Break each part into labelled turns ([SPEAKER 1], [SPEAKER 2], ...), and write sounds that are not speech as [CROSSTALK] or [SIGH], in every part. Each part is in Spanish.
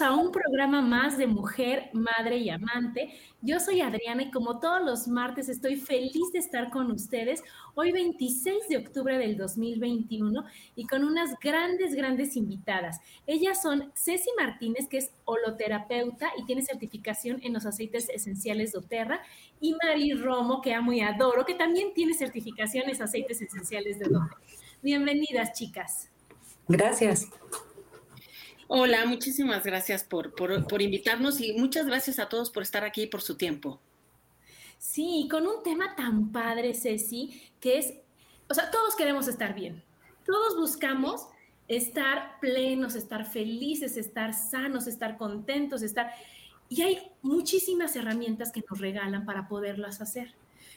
[SPEAKER 1] A un programa más de Mujer, Madre y Amante. Yo soy Adriana y como todos los martes estoy feliz de estar con ustedes hoy 26 de octubre del 2021 y con unas grandes, grandes invitadas. Ellas son Ceci Martínez, que es holoterapeuta y tiene certificación en los aceites esenciales de y Mari Romo, que amo y adoro, que también tiene certificaciones en aceites esenciales de. Bienvenidas, chicas.
[SPEAKER 2] Gracias.
[SPEAKER 3] Hola, muchísimas gracias por, por, invitarnos y muchas gracias a todos por estar aquí y por su tiempo.
[SPEAKER 1] Sí, con un tema tan padre, Ceci, que es, o sea, todos queremos estar bien, todos buscamos estar plenos, estar felices, estar sanos, estar contentos, estar... Y hay muchísimas herramientas que nos regalan para poderlas hacer.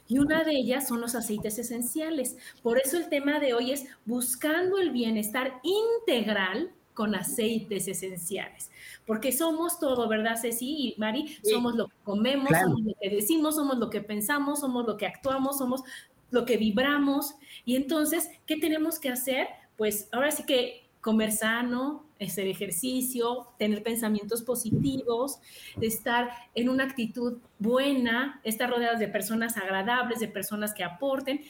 [SPEAKER 1] Y una de ellas son los aceites esenciales. Por eso el tema de hoy es buscando el bienestar integral con aceites esenciales, porque somos todo, ¿verdad, Ceci y Mari? Somos lo que comemos, somos lo que decimos, somos lo que pensamos, somos lo que actuamos, somos lo que vibramos. Y entonces, ¿qué tenemos que hacer? Pues ahora sí que comer sano, hacer ejercicio, tener pensamientos positivos, estar en una actitud buena, estar rodeados de personas agradables, de personas que aporten.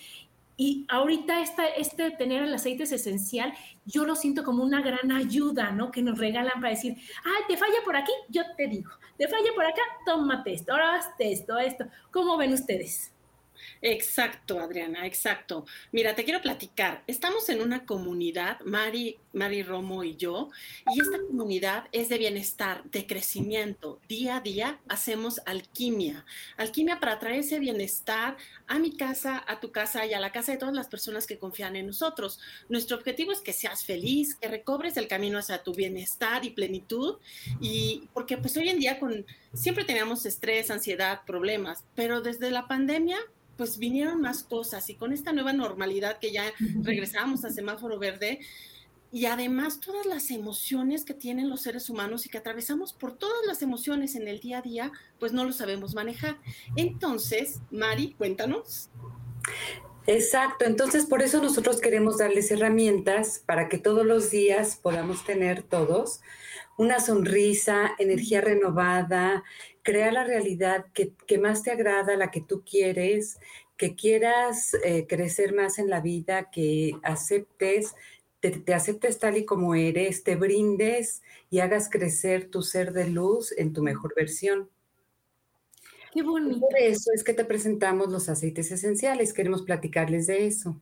[SPEAKER 1] Y ahorita este tener el aceite es esencial, yo lo siento como una gran ayuda, ¿no? Que nos regalan para decir, ay, te falla por aquí, yo te digo, te falla por acá, tómate esto, ahora hazte esto, esto. ¿Cómo ven ustedes?
[SPEAKER 3] Exacto, Adriana, exacto. Mira, te quiero platicar. Estamos en una comunidad, Mari, Mari Romo y yo, y esta comunidad es de bienestar, de crecimiento. Día a día hacemos alquimia. Alquimia para traer ese bienestar a mi casa, a tu casa y a la casa de todas las personas que confían en nosotros. Nuestro objetivo es que seas feliz, que recobres el camino hacia tu bienestar y plenitud. Y porque pues hoy en día con siempre teníamos estrés, ansiedad, problemas, pero desde la pandemia pues vinieron más cosas y con esta nueva normalidad que ya regresamos a semáforo verde y además todas las emociones que tienen los seres humanos y que atravesamos por todas las emociones en el día a día, pues no lo sabemos manejar. Entonces, Mari, cuéntanos.
[SPEAKER 2] Exacto, entonces por eso nosotros queremos darles herramientas para que todos los días podamos tener todos una sonrisa, energía renovada, crea la realidad que, más te agrada, la que tú quieres, que quieras eh, crecer más en la vida, que aceptes, te, te, aceptes tal y como eres, te brindes y hagas crecer tu ser de luz en tu mejor versión.
[SPEAKER 1] Qué bonito.
[SPEAKER 2] por eso es que te presentamos los aceites esenciales. Queremos platicarles de eso.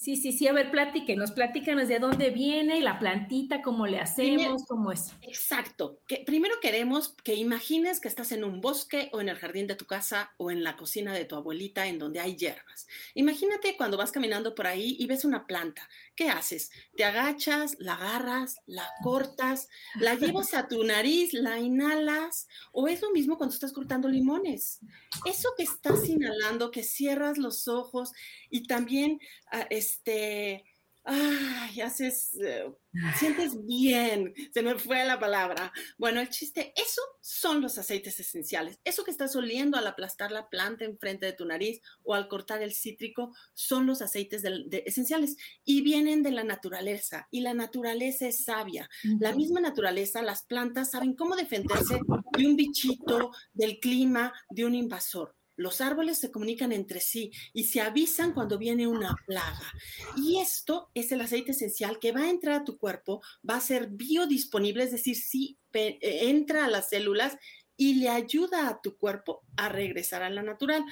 [SPEAKER 1] Sí, sí, sí, a ver, platíquenos, platícanos de dónde viene la plantita, cómo le hacemos, cómo es.
[SPEAKER 3] Exacto. Que primero queremos que imagines que estás en un bosque o en el jardín de tu casa o en la cocina de tu abuelita en donde hay hierbas. Imagínate cuando vas caminando por ahí y ves una planta. ¿Qué haces? Te agachas, la agarras, la cortas, la [LAUGHS] llevas a tu nariz, la inhalas o es lo mismo cuando estás cortando limones. Eso que estás inhalando, que cierras los ojos y también... Ah, este, ay, haces, eh, sientes bien, se me fue la palabra. Bueno, el chiste, eso son los aceites esenciales. Eso que estás oliendo al aplastar la planta enfrente de tu nariz o al cortar el cítrico son los aceites esenciales y vienen de la naturaleza y la naturaleza es sabia. La misma naturaleza, las plantas saben cómo defenderse de un bichito, del clima, de un invasor. Los árboles se comunican entre sí y se avisan cuando viene una plaga. Y esto es el aceite esencial que va a entrar a tu cuerpo, va a ser biodisponible, es decir, sí entra a las células y le ayuda a tu cuerpo a regresar a la natural.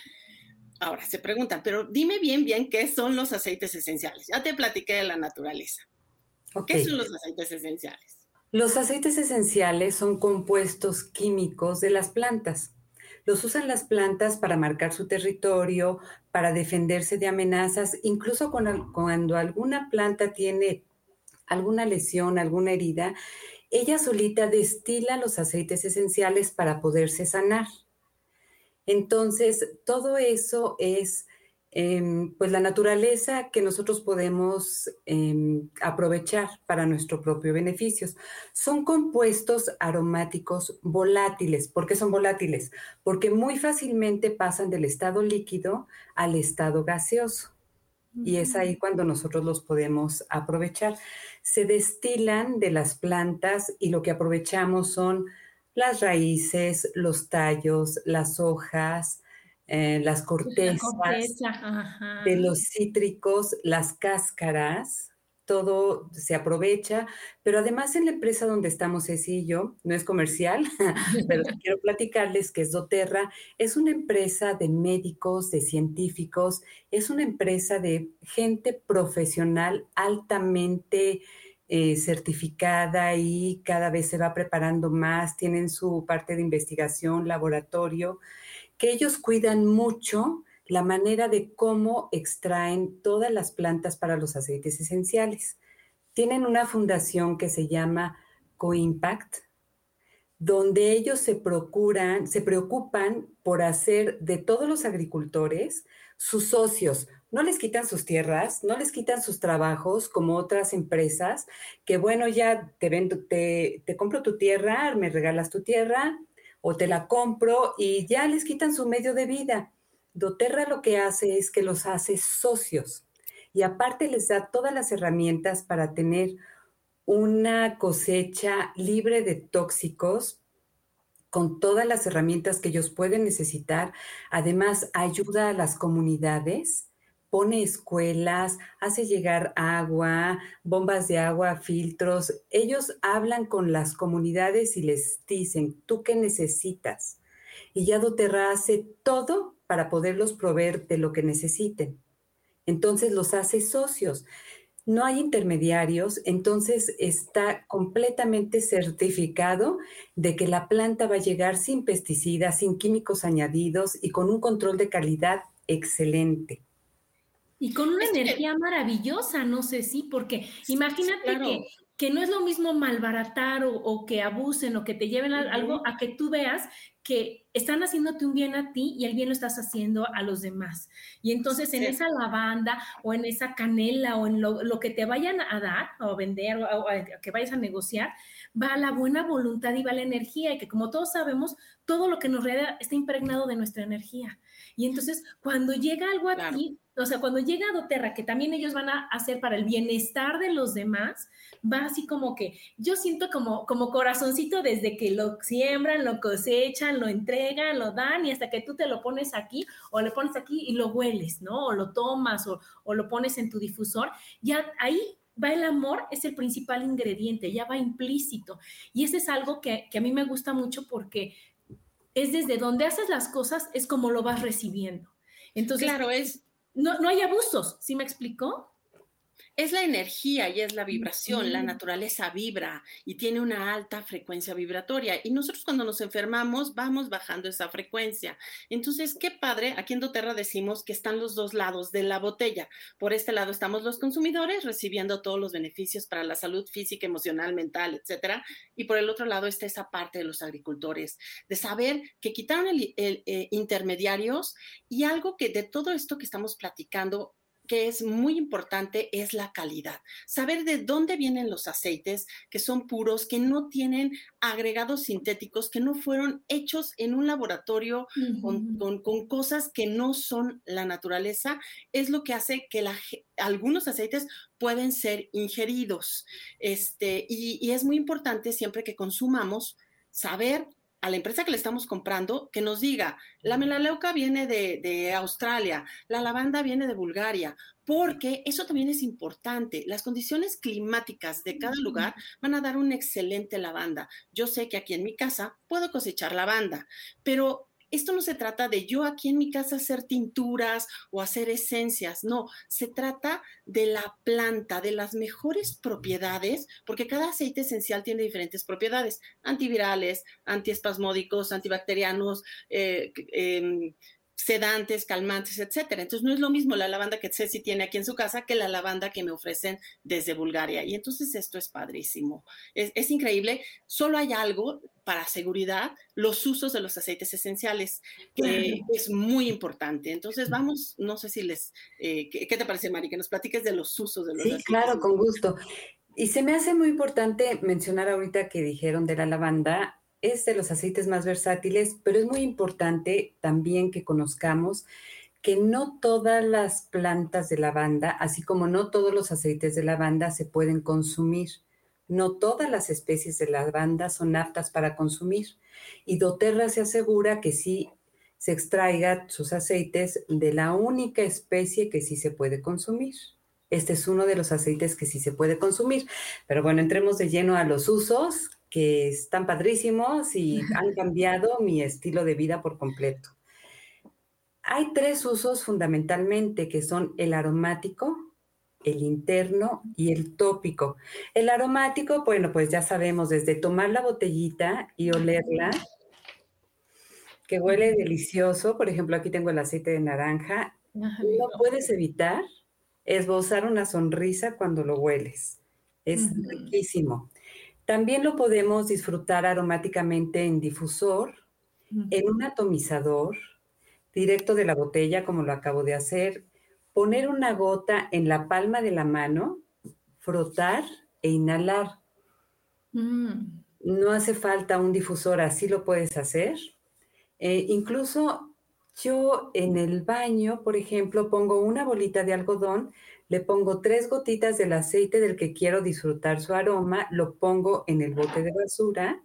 [SPEAKER 3] Ahora se preguntan, pero dime bien, bien qué son los aceites esenciales. Ya te platiqué de la naturaleza. ¿Qué son los aceites esenciales?
[SPEAKER 2] Los aceites esenciales son compuestos químicos de las plantas. Los usan las plantas para marcar su territorio, para defenderse de amenazas, incluso cuando, alguna planta tiene alguna lesión, alguna herida, ella solita destila los aceites esenciales para poderse sanar. Entonces, todo eso es Em, pues la naturaleza que nosotros podemos em, aprovechar para nuestro propio beneficio. Son compuestos aromáticos volátiles. ¿Por qué son volátiles? Porque muy fácilmente pasan del estado líquido al estado gaseoso. Y es ahí cuando nosotros los podemos aprovechar. Se destilan de las plantas y lo que aprovechamos son las raíces, los tallos, las hojas, eh, las cortezas de los cítricos, las cáscaras, todo se aprovecha, pero además en la empresa donde estamos Ceci y yo, no es comercial, [LAUGHS] pero [LAUGHS] quiero platicarles que es doTERRA, es una empresa de médicos, de científicos, es una empresa de gente profesional altamente eh, certificada y cada vez se va preparando más, tienen su parte de investigación, laboratorio, que ellos cuidan mucho la manera de cómo extraen todas las plantas para los aceites esenciales. Tienen una fundación que se llama CoImpact, donde ellos se procuran, se preocupan por hacer de todos los agricultores sus socios. No les quitan sus tierras, no les quitan sus trabajos como otras empresas que, bueno, ya te, vendo, te, te compro tu tierra, me regalas tu tierra, o te la compro y ya les quitan su medio de vida. doTERRA lo que hace es que los hace socios y aparte les da todas las herramientas para tener una cosecha libre de tóxicos con todas las herramientas que ellos pueden necesitar. Además, ayuda a las comunidades pone escuelas, hace llegar agua, bombas de agua, filtros. Ellos hablan con las comunidades y les dicen, ¿tú qué necesitas? Y ya doTERRA hace todo para poderlos proveer de lo que necesiten. Entonces los hace socios. No hay intermediarios, entonces está completamente certificado de que la planta va a llegar sin pesticidas, sin químicos añadidos y con un control de calidad excelente.
[SPEAKER 1] Y con una energía maravillosa, no sé si, porque imagínate que, que, no es lo mismo malbaratar o, que abusen o que te lleven a algo a que tú veas que están haciéndote un bien a ti y el bien lo estás haciendo a los demás. Y entonces en esa lavanda o en esa canela o en lo, que te vayan a dar o vender o, que vayas a negociar, va la buena voluntad y va la energía y que como todos sabemos, todo lo que nos rodea está impregnado de nuestra energía. Y entonces cuando llega algo a ti, o sea, cuando llega a doTERRA, que también ellos van a hacer para el bienestar de los demás, va así como que yo siento como, como corazoncito desde que lo siembran, lo cosechan, lo entregan, lo dan y hasta que tú te lo pones aquí o le pones aquí y lo hueles, ¿no? O lo tomas o, o lo pones en tu difusor, ya ahí va el amor, es el principal ingrediente, ya va implícito. Y ese es algo que, que a mí me gusta mucho porque es desde donde haces las cosas, es como lo vas recibiendo. Entonces,
[SPEAKER 3] claro, es
[SPEAKER 1] no, no hay abusos, ¿sí me explicó?
[SPEAKER 3] Es la energía y es la vibración. La naturaleza vibra y tiene una alta frecuencia vibratoria. Y nosotros cuando nos enfermamos vamos bajando esa frecuencia. Entonces, qué padre, aquí en doTERRA decimos que están los dos lados de la botella. Por este lado estamos los consumidores recibiendo todos los beneficios para la salud física, emocional, mental, etcétera. Y por el otro lado está esa parte de los agricultores, de saber que quitaron el, eh, intermediarios y algo que de todo esto que estamos platicando que es muy importante es la calidad. Saber de dónde vienen los aceites que son puros, que no tienen agregados sintéticos, que no fueron hechos en un laboratorio con, cosas que no son la naturaleza, es lo que hace que algunos aceites pueden ser ingeridos. Este, y, y es muy importante siempre que consumamos saber a la empresa que le estamos comprando que nos diga, la melaleuca viene de, Australia, la lavanda viene de Bulgaria, porque eso también es importante. Las condiciones climáticas de cada lugar van a dar una excelente lavanda. Yo sé que aquí en mi casa puedo cosechar lavanda, pero esto no se trata de yo aquí en mi casa hacer tinturas o hacer esencias, no, se trata de la planta, de las mejores propiedades, porque cada aceite esencial tiene diferentes propiedades, antivirales, antiespasmódicos, antibacterianos, eh, em, sedantes, calmantes, etcétera. Entonces no es lo mismo la lavanda que Ceci tiene aquí en su casa que la lavanda que me ofrecen desde Bulgaria. Y entonces esto es padrísimo. Es, increíble. Solo hay algo para seguridad, los usos de los aceites esenciales, que es muy importante. Entonces vamos, no sé si les, eh, ¿qué, te parece, Mari? Que nos platiques de los usos de los
[SPEAKER 2] sí, claro, con gusto. Y se me hace muy importante mencionar ahorita que dijeron de la lavanda, es de los aceites más versátiles, pero es muy importante también que conozcamos que no todas las plantas de lavanda, así como no todos los aceites de lavanda se pueden consumir. No todas las especies de lavanda son aptas para consumir. Y doTERRA se asegura que sí se extraiga sus aceites de la única especie que sí se puede consumir. Este es uno de los aceites que sí se puede consumir. Pero bueno, entremos de lleno a los usos que están padrísimos y han cambiado mi estilo de vida por completo. Hay tres usos fundamentalmente que son el aromático, el interno y el tópico. El aromático, bueno, pues ya sabemos, desde tomar la botellita y olerla, que huele delicioso, por ejemplo, aquí tengo el aceite de naranja, no puedes evitar esbozar una sonrisa cuando lo hueles. Es riquísimo. También lo podemos disfrutar aromáticamente en difusor, en un atomizador, directo de la botella, como lo acabo de hacer, poner una gota en la palma de la mano, frotar e inhalar. Mm. No hace falta un difusor, así lo puedes hacer. Eh, incluso yo en el baño, por ejemplo, pongo una bolita de algodón le pongo tres gotitas del aceite del que quiero disfrutar su aroma, lo pongo en el bote de basura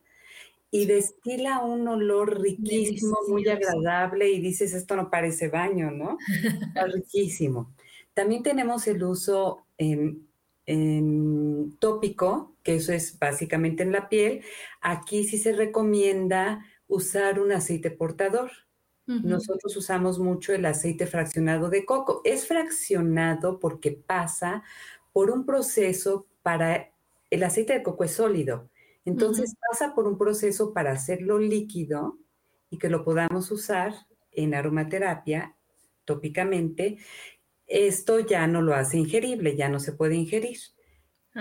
[SPEAKER 2] y destila un olor riquísimo, muy agradable y dices, esto no parece baño, ¿no? [LAUGHS] Está riquísimo. También tenemos el uso en, tópico, que eso es básicamente en la piel. Aquí sí se recomienda usar un aceite portador. Nosotros usamos mucho el aceite fraccionado de coco. Es fraccionado porque pasa por un proceso para, el aceite de coco es sólido, entonces pasa por un proceso para hacerlo líquido y que lo podamos usar en aromaterapia tópicamente. Esto ya no lo hace ingerible, ya no se puede ingerir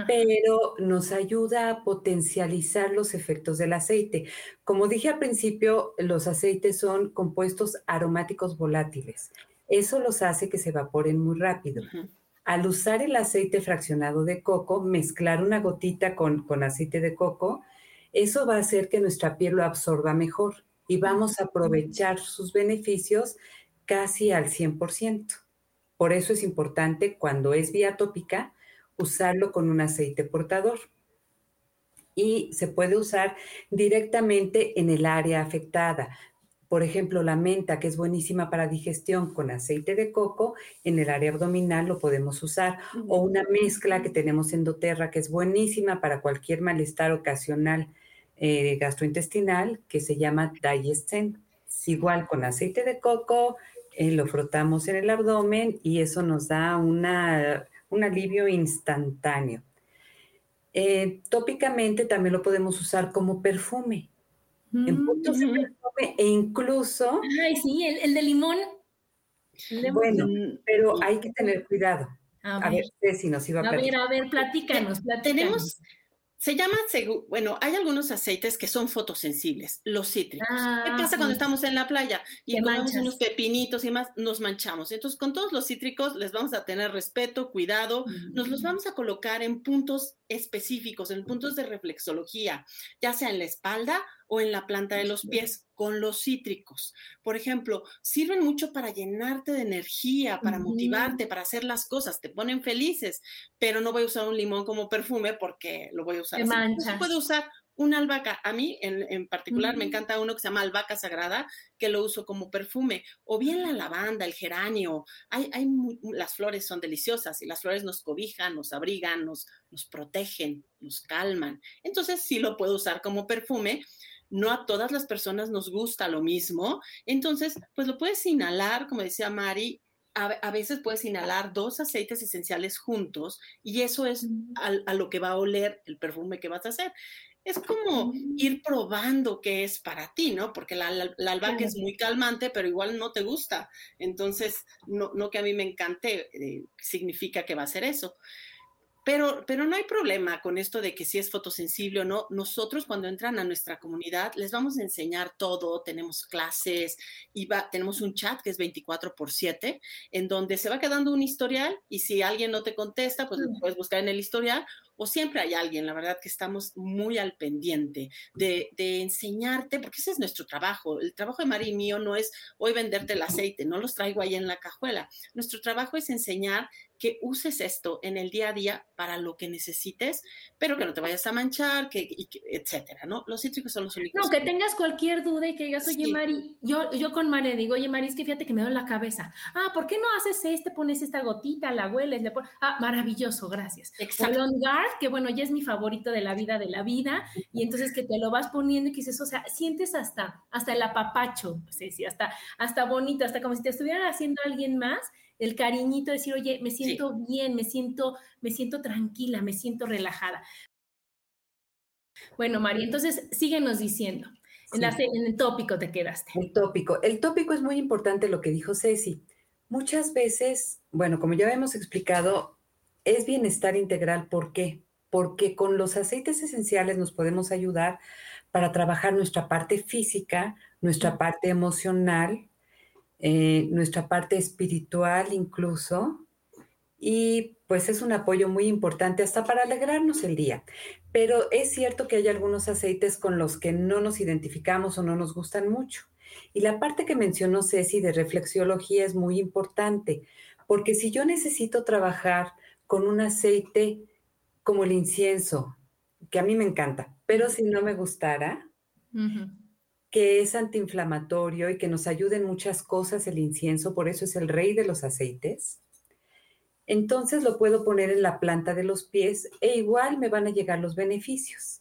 [SPEAKER 2] pero nos ayuda a potencializar los efectos del aceite. Como dije al principio, los aceites son compuestos aromáticos volátiles. Eso los hace que se evaporen muy rápido. Al usar el aceite fraccionado de coco, mezclar una gotita con, con aceite de coco, eso va a hacer que nuestra piel lo absorba mejor y vamos a aprovechar sus beneficios casi al 100%. Por eso es importante cuando es vía tópica, usarlo con un aceite portador. Y se puede usar directamente en el área afectada. Por ejemplo, la menta, que es buenísima para digestión con aceite de coco, en el área abdominal lo podemos usar. O una mezcla que tenemos en doTERRA, que es buenísima para cualquier malestar ocasional eh, gastrointestinal, que se llama Digesten. Igual con aceite de coco, eh, lo frotamos en el abdomen y eso nos da una un alivio instantáneo. Eh, tópicamente también lo podemos usar como perfume. en puntos de perfume e incluso...
[SPEAKER 1] Ay, sí, el, de limón.
[SPEAKER 2] bueno, pero hay que tener cuidado. A, ver, si nos iba a,
[SPEAKER 1] a ver, a ver, platícanos, platícanos.
[SPEAKER 3] Tenemos, se llama, bueno, hay algunos aceites que son fotosensibles, los cítricos. ¿Qué ah, pasa cuando estamos en la playa y comemos unos pepinitos y más? Nos manchamos. Entonces, con todos los cítricos les vamos a tener respeto, cuidado, nos los vamos a colocar en puntos específicos, en puntos de reflexología, ya sea en la espalda o en la planta de los pies con los cítricos. Por ejemplo, sirven mucho para llenarte de energía, para motivarte, para hacer las cosas, te ponen felices, pero no voy a usar un limón como perfume porque lo voy a usar. Se puede usar una albahaca. A mí en, particular me encanta uno que se llama albahaca sagrada, que lo uso como perfume, o bien la lavanda, el geranio. Hay, hay las flores son deliciosas y las flores nos cobijan, nos abrigan, nos, nos protegen, nos calman. Entonces sí lo puedo usar como perfume no a todas las personas nos gusta lo mismo. Entonces, pues lo puedes inhalar, como decía Mari, a, veces puedes inhalar dos aceites esenciales juntos y eso es a, lo que va a oler el perfume que vas a hacer. Es como ir probando qué es para ti, ¿no? Porque la, albahaca es muy calmante, pero igual no te gusta. Entonces, no, no que a mí me encante, eh, significa que va a ser eso. Pero, pero no hay problema con esto de que si es fotosensible o no. Nosotros cuando entran a nuestra comunidad les vamos a enseñar todo, tenemos clases y tenemos un chat que es 24 por 7, en donde se va quedando un historial y si alguien no te contesta, pues lo mm. puedes buscar en el historial o siempre hay alguien, la verdad que estamos muy al pendiente de, de, enseñarte, porque ese es nuestro trabajo. El trabajo de Mari y mío no es hoy venderte el aceite, no los traigo ahí en la cajuela. Nuestro trabajo es enseñar que uses esto en el día a día para lo que necesites, pero que no te vayas a manchar, que, etcétera, ¿no? Los cítricos son los únicos.
[SPEAKER 1] No, que tengas cualquier duda y que digas, oye, Mari, yo, yo con Mari digo, oye, Mari, es que fíjate que me da la cabeza. Ah, ¿por qué no haces este, pones esta gotita, la hueles, le pones... Ah, maravilloso, gracias. Exacto. Que bueno, ya es mi favorito de la vida de la vida, y entonces que te lo vas poniendo y que dices, o sea, sientes hasta, hasta el apapacho, sí, sí, hasta, hasta bonito, hasta como si te estuvieran haciendo alguien más, el cariñito, decir, oye, me siento bien, me siento, me siento tranquila, me siento relajada. Bueno, María, entonces síguenos diciendo. En, en, el tópico te quedaste.
[SPEAKER 2] El tópico. El tópico es muy importante lo que dijo Ceci. Muchas veces, bueno, como ya hemos explicado, es bienestar integral. ¿Por qué? Porque con los aceites esenciales nos podemos ayudar para trabajar nuestra parte física, nuestra parte emocional, eh, nuestra parte espiritual incluso, y pues es un apoyo muy importante hasta para alegrarnos el día. Pero es cierto que hay algunos aceites con los que no nos identificamos o no nos gustan mucho. Y la parte que mencionó Ceci de reflexiología es muy importante, porque si yo necesito trabajar con un aceite como el incienso, que a mí me encanta, pero si no me gustara, que es antiinflamatorio y que nos ayuda en muchas cosas el incienso, por eso es el rey de los aceites. Entonces lo puedo poner en la planta de los pies e igual me van a llegar los beneficios,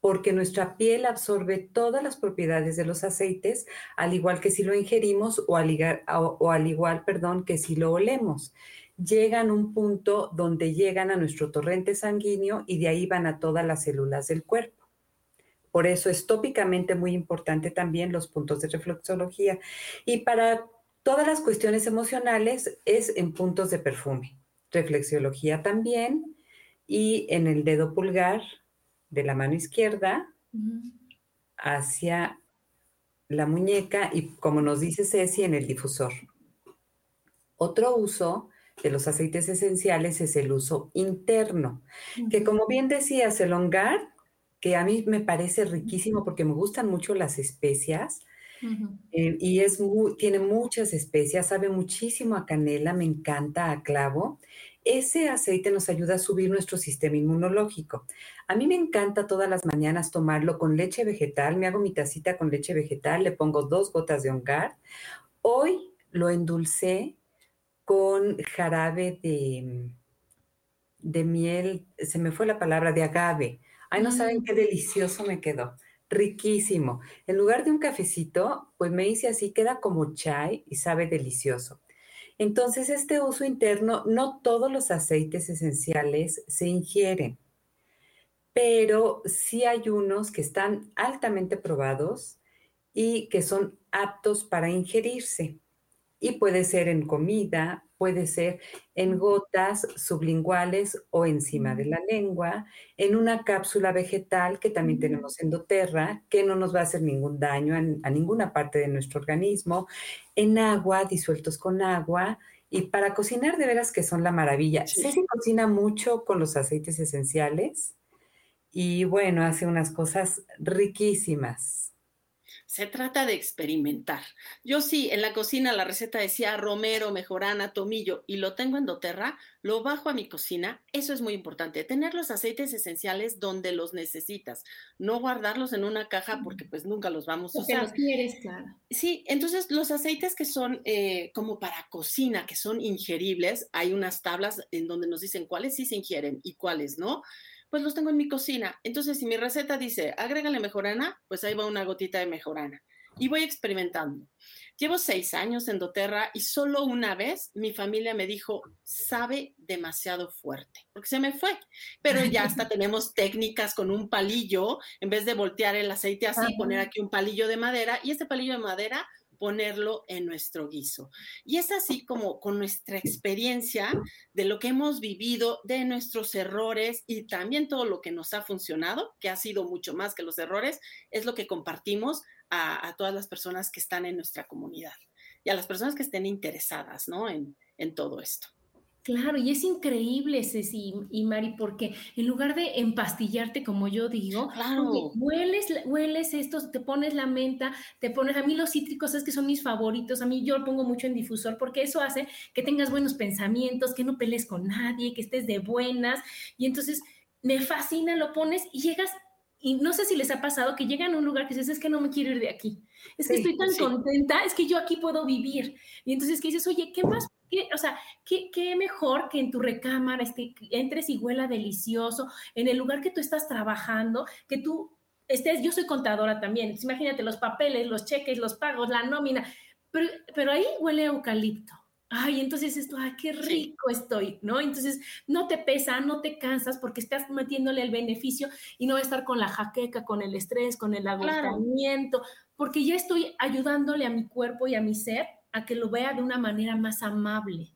[SPEAKER 2] porque nuestra piel absorbe todas las propiedades de los aceites, al igual que si lo ingerimos o al, o al igual, perdón, que si lo olemos. Llegan a un punto donde llegan a nuestro torrente sanguíneo y de ahí van a todas las células del cuerpo. Por eso es tópicamente muy importante también los puntos de reflexología. Y para todas las cuestiones emocionales es en puntos de perfume. Reflexiología también. Y en el dedo pulgar de la mano izquierda hacia la muñeca y como nos dice Ceci, en el difusor. Otro uso de los aceites esenciales es el uso interno, que como bien decía Selongar, que a mí me parece riquísimo porque me gustan mucho las especias. Eh, y es tiene muchas especias, sabe muchísimo a canela, me encanta a clavo. Ese aceite nos ayuda a subir nuestro sistema inmunológico. A mí me encanta todas las mañanas tomarlo con leche vegetal. Me hago mi tacita con leche vegetal, le pongo dos gotas de ongar. Hoy lo endulcé con jarabe de, de miel, se me fue la palabra, de agave. Ay, no saben qué delicioso me quedó. Riquísimo. En lugar de un cafecito, pues me hice así, queda como chai y sabe delicioso. Entonces, este uso interno, no todos los aceites esenciales se ingieren, pero sí hay unos que están altamente probados y que son aptos para ingerirse. Y puede ser en comida, puede ser en gotas sublinguales o encima de la lengua, en una cápsula vegetal que también tenemos en doTERRA, que no nos va a hacer ningún daño a, ninguna parte de nuestro organismo, en agua, disueltos con agua, y para cocinar de veras que son la maravilla. Sí. se cocina mucho con los aceites esenciales y bueno, hace unas cosas riquísimas.
[SPEAKER 3] Se trata de experimentar. Yo sí, en la cocina la receta decía romero, mejorana, tomillo y lo tengo en doTERRA, lo bajo a mi cocina. Eso es muy importante, tener los aceites esenciales donde los necesitas, no guardarlos en una caja porque pues nunca los vamos a
[SPEAKER 1] usar. Los quieres, claro.
[SPEAKER 3] Sí, entonces los aceites que son eh, como para cocina, que son ingeribles, hay unas tablas en donde nos dicen cuáles sí se ingieren y cuáles no pues los tengo en mi cocina. Entonces, si mi receta dice, agrégale mejorana, pues ahí va una gotita de mejorana. Y voy experimentando. Llevo seis años en doTERRA y solo una vez mi familia me dijo, sabe demasiado fuerte, porque se me fue. Pero ya hasta [LAUGHS] tenemos técnicas con un palillo, en vez de voltear el aceite así, poner aquí un palillo de madera y este palillo de madera ponerlo en nuestro guiso. Y es así como con nuestra experiencia de lo que hemos vivido, de nuestros errores y también todo lo que nos ha funcionado, que ha sido mucho más que los errores, es lo que compartimos a, todas las personas que están en nuestra comunidad y a las personas que estén interesadas ¿no? en, en todo esto.
[SPEAKER 1] Claro, y es increíble, Ceci y Mari, porque en lugar de empastillarte, como yo digo,
[SPEAKER 3] claro.
[SPEAKER 1] hueles, hueles esto, te pones la menta, te pones, a mí los cítricos es que son mis favoritos, a mí yo lo pongo mucho en difusor, porque eso hace que tengas buenos pensamientos, que no pelees con nadie, que estés de buenas, y entonces me fascina, lo pones y llegas y no sé si les ha pasado que llegan a un lugar que dices, es que no me quiero ir de aquí. Es que estoy tan contenta, es que yo aquí puedo vivir. Y entonces que dices, oye, ¿qué más o sea, ¿qué, mejor que en tu recámara este, entres y huela delicioso, en el lugar que tú estás trabajando, que tú estés, yo soy contadora también, imagínate los papeles, los cheques, los pagos, la nómina, pero, pero ahí huele a eucalipto. Ay, entonces esto, ay, qué rico estoy, ¿no? Entonces no te pesa, no te cansas porque estás metiéndole el beneficio y no va a estar con la jaqueca, con el estrés, con el agotamiento, porque ya estoy ayudándole a mi cuerpo y a mi ser a que lo vea de una manera más amable.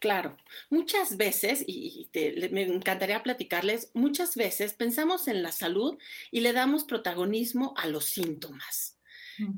[SPEAKER 3] Claro, muchas veces, y me encantaría platicarles, muchas veces pensamos en la salud y le damos protagonismo a los síntomas.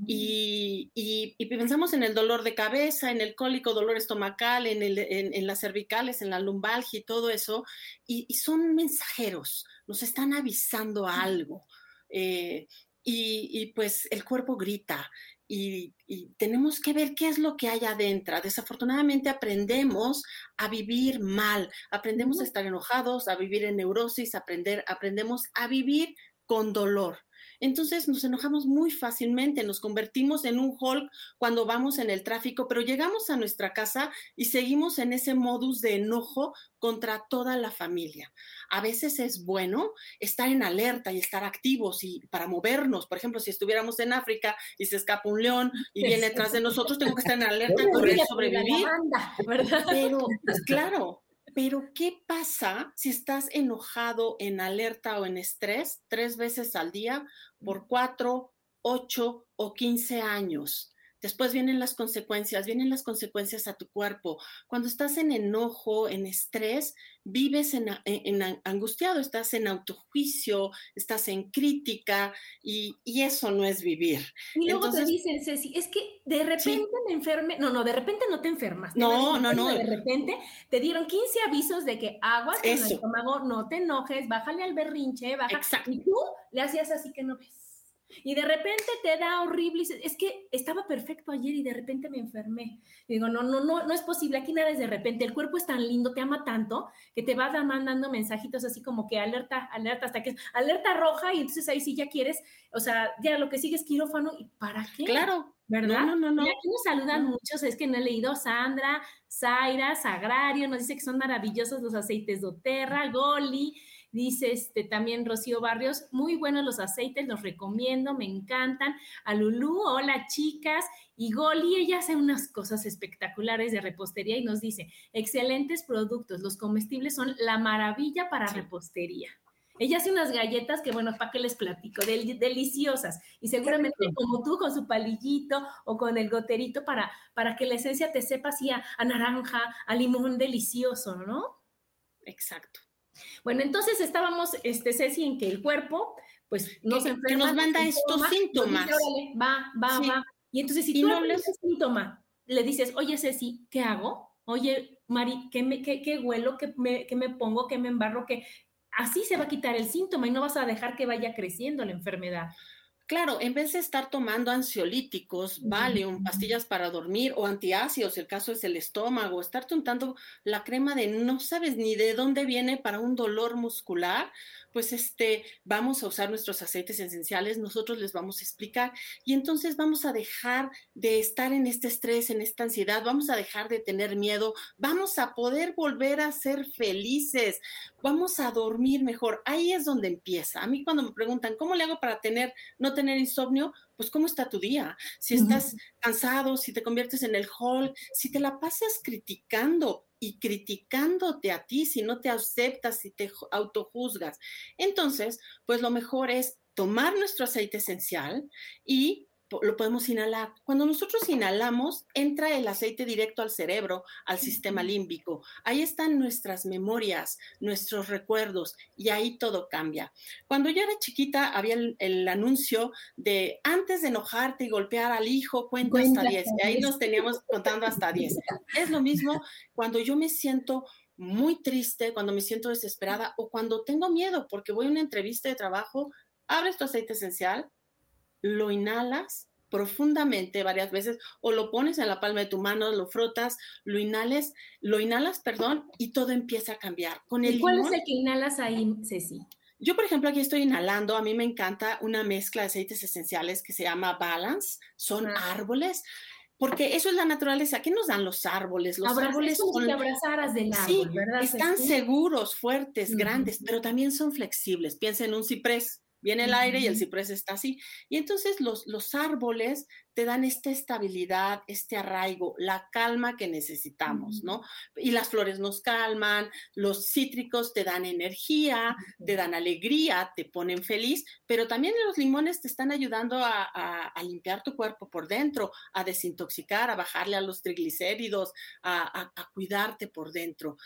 [SPEAKER 3] Y, pensamos en el dolor de cabeza, en el cólico, dolor estomacal, en, las cervicales, en la lumbalgia y todo eso, y, son mensajeros, nos están avisando algo. Eh, y, pues el cuerpo grita, y, tenemos que ver qué es lo que hay adentro. Desafortunadamente aprendemos a vivir mal, aprendemos a estar enojados, a vivir en neurosis, aprender, aprendemos a vivir con dolor. Entonces nos enojamos muy fácilmente, nos convertimos en un Hulk cuando vamos en el tráfico, pero llegamos a nuestra casa y seguimos en ese modus de enojo contra toda la familia. A veces es bueno estar en alerta y estar activos y para movernos. Por ejemplo, si estuviéramos en África y se escapa un león y viene detrás de nosotros, tengo que estar en alerta y poder sobrevivir. Pero, pues, claro, pero ¿qué pasa si estás enojado, en alerta o en estrés tres veces al día por cuatro, ocho o quince años? Después vienen las consecuencias, vienen las consecuencias a tu cuerpo. Cuando estás en enojo, en estrés, vives en, angustiado, estás en autojuicio, estás en crítica y, eso no es vivir.
[SPEAKER 1] Y luego te dicen, Ceci, es que de repente me enferme, no, no, de repente no te enfermas.
[SPEAKER 3] No, no, no.
[SPEAKER 1] De repente te dieron 15 avisos de que aguas con el estómago, no te enojes, bájale al berrinche, baja.
[SPEAKER 3] Exacto.
[SPEAKER 1] Y tú le hacías así que no ves. Y de repente te da horrible y es que estaba perfecto ayer y de repente me enfermé. digo, no, no, no, no es posible, aquí nada es de repente, el cuerpo es tan lindo, te ama tanto, que te va mandando mensajitos así como que alerta, alerta, hasta que es alerta roja y entonces ahí sí ya quieres, o sea, ya lo que sigue es quirófano, ¿y para qué?
[SPEAKER 3] Claro.
[SPEAKER 1] ¿Verdad?
[SPEAKER 3] No, no, no.
[SPEAKER 1] Y aquí nos saludan muchos, es que no he leído Sandra, Zaira, Sagrario, nos dice que son maravillosos los aceites de Oterra, Goli, Dice este, también Rocío Barrios, muy buenos los aceites, los recomiendo, me encantan. A Lulú, hola chicas. Y Goli, ella hace unas cosas espectaculares de repostería y nos dice, excelentes productos, los comestibles son la maravilla para repostería. Ella hace unas galletas que, bueno, ¿para qué les platico? deliciosas. Y seguramente como tú con su palillito o con el goterito para, para que la esencia te sepa así a, naranja, a limón delicioso, ¿no?
[SPEAKER 3] Exacto.
[SPEAKER 1] Bueno, entonces estábamos, este, Ceci, en que el cuerpo, pues, nos enferma.
[SPEAKER 3] Que nos manda estos síntomas.
[SPEAKER 1] va, va, va. Y entonces, si tú no le síntoma, le dices, oye, Ceci, ¿qué hago? Oye, Mari, ¿qué, me, qué, qué huelo? ¿Qué me, ¿Qué me pongo? ¿Qué me embarro? ¿Qué, así se va a quitar el síntoma y no vas a dejar que vaya creciendo la enfermedad.
[SPEAKER 3] Claro, en vez de estar tomando ansiolíticos, Valium, pastillas para dormir o antiácidos, el caso es el estómago, estar untando la crema de no sabes ni de dónde viene para un dolor muscular, pues este, vamos a usar nuestros aceites esenciales, nosotros les vamos a explicar y entonces vamos a dejar de estar en este estrés, en esta ansiedad, vamos a dejar de tener miedo, vamos a poder volver a ser felices, vamos a dormir mejor. Ahí es donde empieza. A mí cuando me preguntan, ¿cómo le hago para tener, no tener insomnio? Pues cómo está tu día. Si estás cansado, si te conviertes en el hall, si te la pasas criticando, y criticándote a ti si no te aceptas, si te autojuzgas. Entonces, pues lo mejor es tomar nuestro aceite esencial y lo podemos inhalar. Cuando nosotros inhalamos, entra el aceite directo al cerebro, al sistema límbico. Ahí están nuestras memorias, nuestros recuerdos y ahí todo cambia. Cuando yo era chiquita, había el, anuncio de antes de enojarte y golpear al hijo, cuenta, hasta 10. Y ahí nos teníamos contando hasta 10. [LAUGHS] Es lo mismo cuando yo me siento muy triste, cuando me siento desesperada o cuando tengo miedo porque voy a una entrevista de trabajo, abres tu aceite esencial lo inhalas profundamente varias veces o lo pones en la palma de tu mano, lo frotas, lo inhales, lo inhalas, perdón, y todo empieza a cambiar.
[SPEAKER 1] Con el ¿Y ¿Cuál es el que inhalas ahí, Ceci?
[SPEAKER 3] Yo, por ejemplo, aquí estoy inhalando, a mí me encanta una mezcla de aceites esenciales que se llama Balance, son ah. árboles porque eso es la naturaleza. ¿Qué nos dan los árboles? Los árboles
[SPEAKER 1] son que abrazaras del árbol, ¿verdad?
[SPEAKER 3] Están seguros, fuertes, grandes, pero también son flexibles. Piensa en un ciprés. Viene el aire y el ciprés está así. Y entonces los, los árboles te dan esta estabilidad, este arraigo, la calma que necesitamos, ¿no? Y las flores nos calman, los cítricos te dan energía, te dan alegría, te ponen feliz, pero también los limones te están ayudando a, limpiar tu cuerpo por dentro, a desintoxicar, a bajarle a los triglicéridos, a, a, cuidarte por dentro.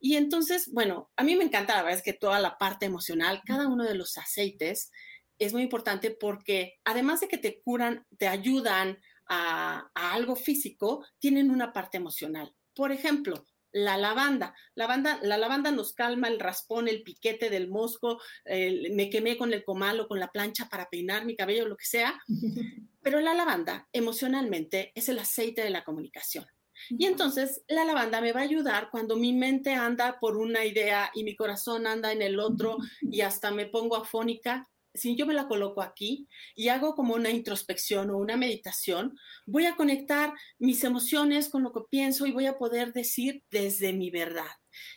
[SPEAKER 3] Y entonces, bueno, a mí me encanta la verdad es que toda la parte emocional, cada uno de los aceites, es muy importante porque además de que te curan, te ayudan a, algo físico, tienen una parte emocional. Por ejemplo, la lavanda. lavanda. La lavanda nos calma el raspón, el piquete del mosco, me quemé con el comal o con la plancha para peinar mi cabello, lo que sea. [LAUGHS] Pero la lavanda emocionalmente es el aceite de la comunicación. Y entonces la lavanda me va a ayudar cuando mi mente anda por una idea y mi corazón anda en el otro [LAUGHS] y hasta me pongo afónica si yo me la coloco aquí y hago como una introspección o una meditación, voy a conectar mis emociones con lo que pienso y voy a poder decir desde mi verdad.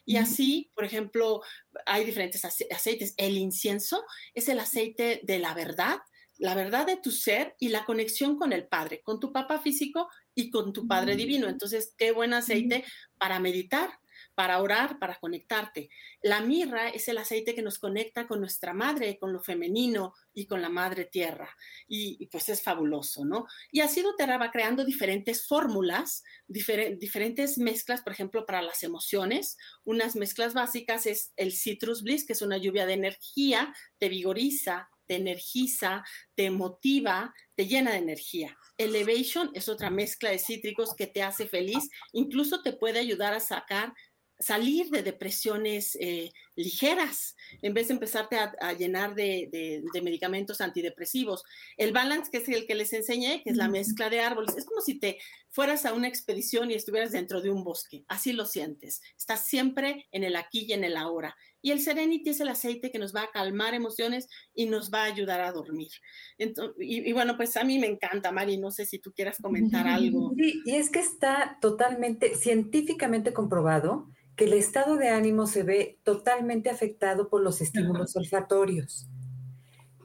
[SPEAKER 3] Y así, por ejemplo, hay diferentes aceites. El incienso es el aceite de la verdad, la verdad de tu ser y la conexión con el Padre, con tu papá físico y con tu Padre divino. Entonces, qué buen aceite para meditar para orar, para conectarte. La mirra es el aceite que nos conecta con nuestra madre, con lo femenino y con la madre tierra. Y, pues es fabuloso, ¿no? Y así doTERRA va creando diferentes fórmulas, diferentes mezclas, por ejemplo, para las emociones. Unas mezclas básicas es el Citrus Bliss, que es una lluvia de energía, te vigoriza, te energiza, te motiva, te llena de energía. Elevation es otra mezcla de cítricos que te hace feliz, incluso te puede ayudar a sacar salir de depresiones eh, ligeras, en vez de empezarte a, llenar de, medicamentos antidepresivos. El balance, que es el que les enseñé, que es la mezcla de árboles, es como si te fueras a una expedición y estuvieras dentro de un bosque, así lo sientes. Estás siempre en el aquí y en el ahora. Y el Serenity es el aceite que nos va a calmar emociones y nos va a ayudar a dormir. y, y, bueno, pues a mí me encanta, Mari, no sé si tú quieras comentar algo. [LAUGHS]
[SPEAKER 2] Sí, y es que está totalmente científicamente comprobado que el estado de ánimo se ve totalmente afectado por los estímulos olfatorios.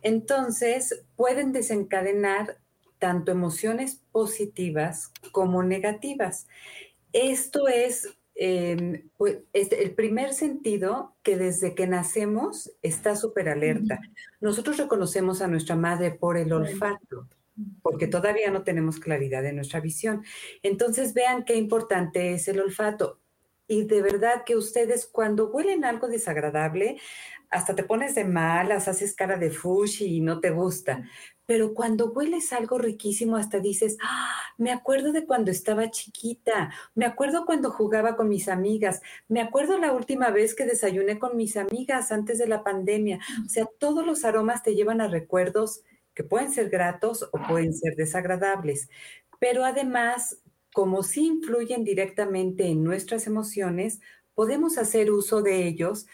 [SPEAKER 2] Entonces, pueden desencadenar tanto emociones positivas como negativas. Esto es em, pues, este, el primer sentido que desde que nacemos está súper alerta. Nosotros reconocemos a nuestra madre por el olfato, porque todavía no tenemos claridad de nuestra visión. Entonces vean qué importante es el olfato. Y de verdad que ustedes cuando huelen algo desagradable, hasta te pones de malas, haces cara de fushi y no te gusta. Pero cuando hueles algo riquísimo, hasta dices, ¡Ah! me acuerdo de cuando estaba chiquita, me acuerdo cuando jugaba con mis amigas, me acuerdo la última vez que desayuné con mis amigas antes de la pandemia. O sea, todos los aromas te llevan a recuerdos que pueden ser gratos o pueden ser desagradables. Pero además, como sí influyen directamente en nuestras emociones, podemos hacer uso de ellos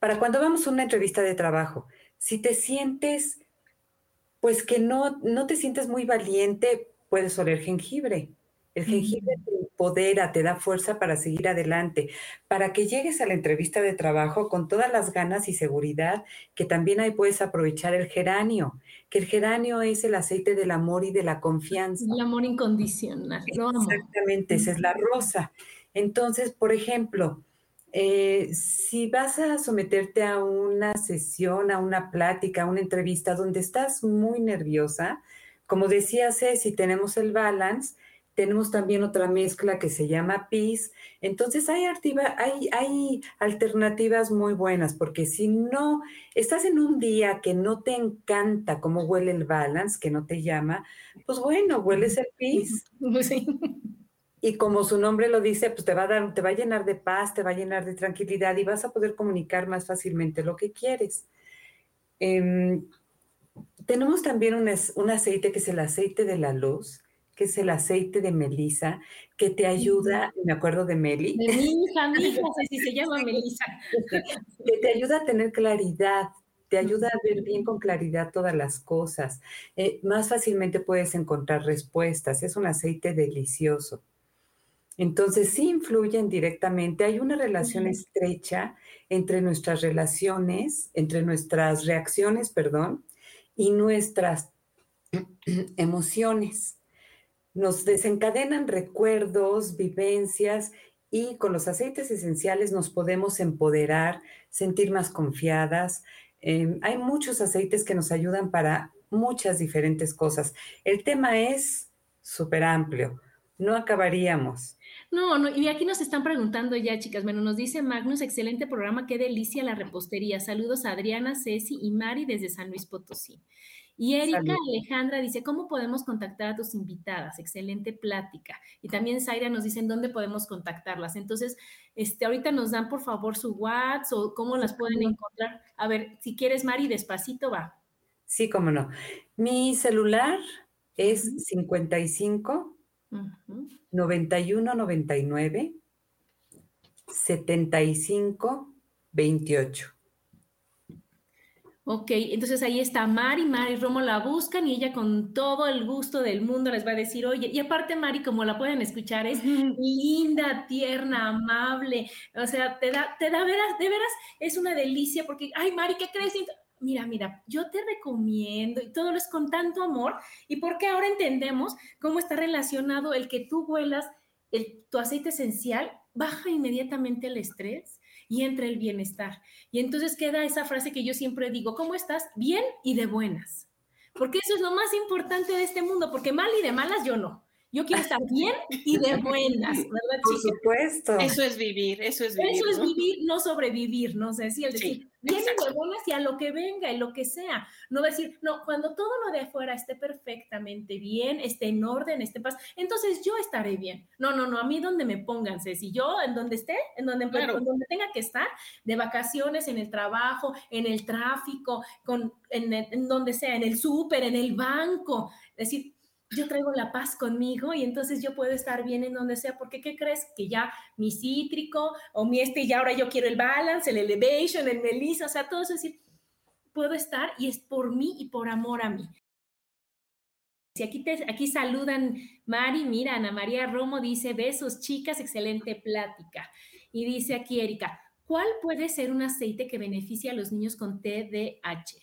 [SPEAKER 2] para cuando vamos a una entrevista de trabajo. Si te sientes, pues que no, no te sientes muy valiente, puedes oler jengibre. El jengibre te empodera, te da fuerza para seguir adelante, para que llegues a la entrevista de trabajo con todas las ganas y seguridad, que también ahí puedes aprovechar el geranio, que el geranio es el aceite del amor y de la confianza.
[SPEAKER 1] El amor incondicional.
[SPEAKER 2] Exactamente, esa es la rosa. Entonces, por ejemplo, eh, si vas a someterte a una sesión, a una plática, a una entrevista donde estás muy nerviosa, como decía Ceci, tenemos el balance, tenemos también otra mezcla que se llama PIS. Entonces hay, hay, hay alternativas muy buenas, porque si no estás en un día que no te encanta cómo huele el balance, que no te llama, pues bueno, hueles el PIS. [LAUGHS] Sí. Y como su nombre lo dice, pues te va a dar, te va a llenar de paz, te va a llenar de tranquilidad y vas a poder comunicar más fácilmente lo que quieres. Em, tenemos también un, un, aceite que es el aceite de la luz, que es el aceite de melisa, que te ayuda, me acuerdo de Meli.
[SPEAKER 1] De mi hija, mi hija, así se llama melisa. [LAUGHS]
[SPEAKER 2] Que te ayuda a tener claridad, te ayuda a ver bien con claridad todas las cosas. Eh, más fácilmente puedes encontrar respuestas. Es un aceite delicioso. Entonces, sí influyen directamente. Hay una relación estrecha entre nuestras relaciones, entre nuestras reacciones, perdón, y nuestras [CLEARS THROAT] emociones. Nos desencadenan recuerdos, vivencias y con los aceites esenciales nos podemos empoderar, sentir más confiadas. Em, hay muchos aceites que nos ayudan para muchas diferentes cosas. El tema es súper amplio, no acabaríamos.
[SPEAKER 1] No, no, y aquí nos están preguntando ya, chicas. Bueno, nos dice Magnus, excelente programa, qué delicia la repostería. Saludos a Adriana, Ceci y Mari desde San Luis Potosí. Y Erika Alejandra dice, ¿cómo podemos contactar a tus invitadas? Excelente plática. Y también Zaira nos dice, ¿dónde podemos contactarlas? Entonces, este, ahorita nos dan por favor su WhatsApp o cómo las pueden encontrar. A ver, si quieres, Mari, despacito va.
[SPEAKER 2] Sí, cómo no. Mi celular es 55 91 99 75 28.
[SPEAKER 1] Ok, entonces ahí está Mari, Mari Romo la buscan y ella con todo el gusto del mundo les va a decir, oye, y aparte Mari, como la pueden escuchar, es [LAUGHS] linda, tierna, amable, o sea, te da, te da veras, de veras, es una delicia porque, ay Mari, ¿qué crees? mira, mira, yo te recomiendo y todo lo es con tanto amor y porque ahora entendemos cómo está relacionado el que tú huelas el, tu aceite esencial, baja inmediatamente el estrés y entra el bienestar. Y entonces queda esa frase que yo siempre digo, ¿cómo estás? Bien y de buenas. Porque eso es lo más importante de este mundo, porque mal y de malas yo no. Yo quiero estar bien y de buenas, ¿verdad,
[SPEAKER 2] Por supuesto.
[SPEAKER 3] Eso es vivir, eso es vivir.
[SPEAKER 1] Eso es vivir, no sobrevivir, no sé, si el decir, bien y de buenas y a lo que venga y lo que sea. No decir, no, cuando todo lo de afuera esté perfectamente bien, esté en orden, esté en paz, entonces yo estaré bien. No, no, no, a mí donde me pongan, si yo en donde esté, en donde, en donde tenga que estar, de vacaciones, en el trabajo, en el tráfico, con, en, en donde sea, en el súper, en el banco, es decir, yo traigo la paz conmigo y entonces yo puedo estar bien en donde sea, porque ¿qué crees? Que ya mi cítrico o mi este, y ahora yo quiero el balance, el elevation, el melisa, o sea, todo eso, es decir, puedo estar y es por mí y por amor a mí. Si aquí, te, aquí saludan Mari, mira, Ana María Romo dice, besos chicas, excelente plática. Y dice aquí Erika, ¿cuál puede ser un aceite que beneficie a los niños con TDAH?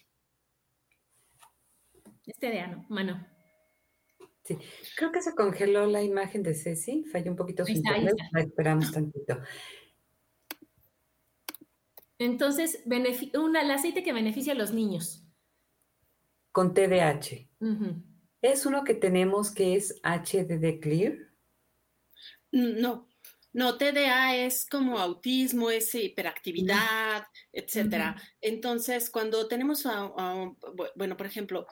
[SPEAKER 1] Este de ano, mano.
[SPEAKER 2] Sí, creo que se congeló la imagen de Ceci, falló un poquito su internet, la esperamos tantito.
[SPEAKER 1] Entonces, el aceite que beneficia a los niños.
[SPEAKER 2] Con TDAH. ¿Es uno que tenemos que es HDD Clear?
[SPEAKER 3] Mm, no, no, TDA es como autismo, es hiperactividad, etcétera. Entonces, cuando tenemos, bueno, por ejemplo,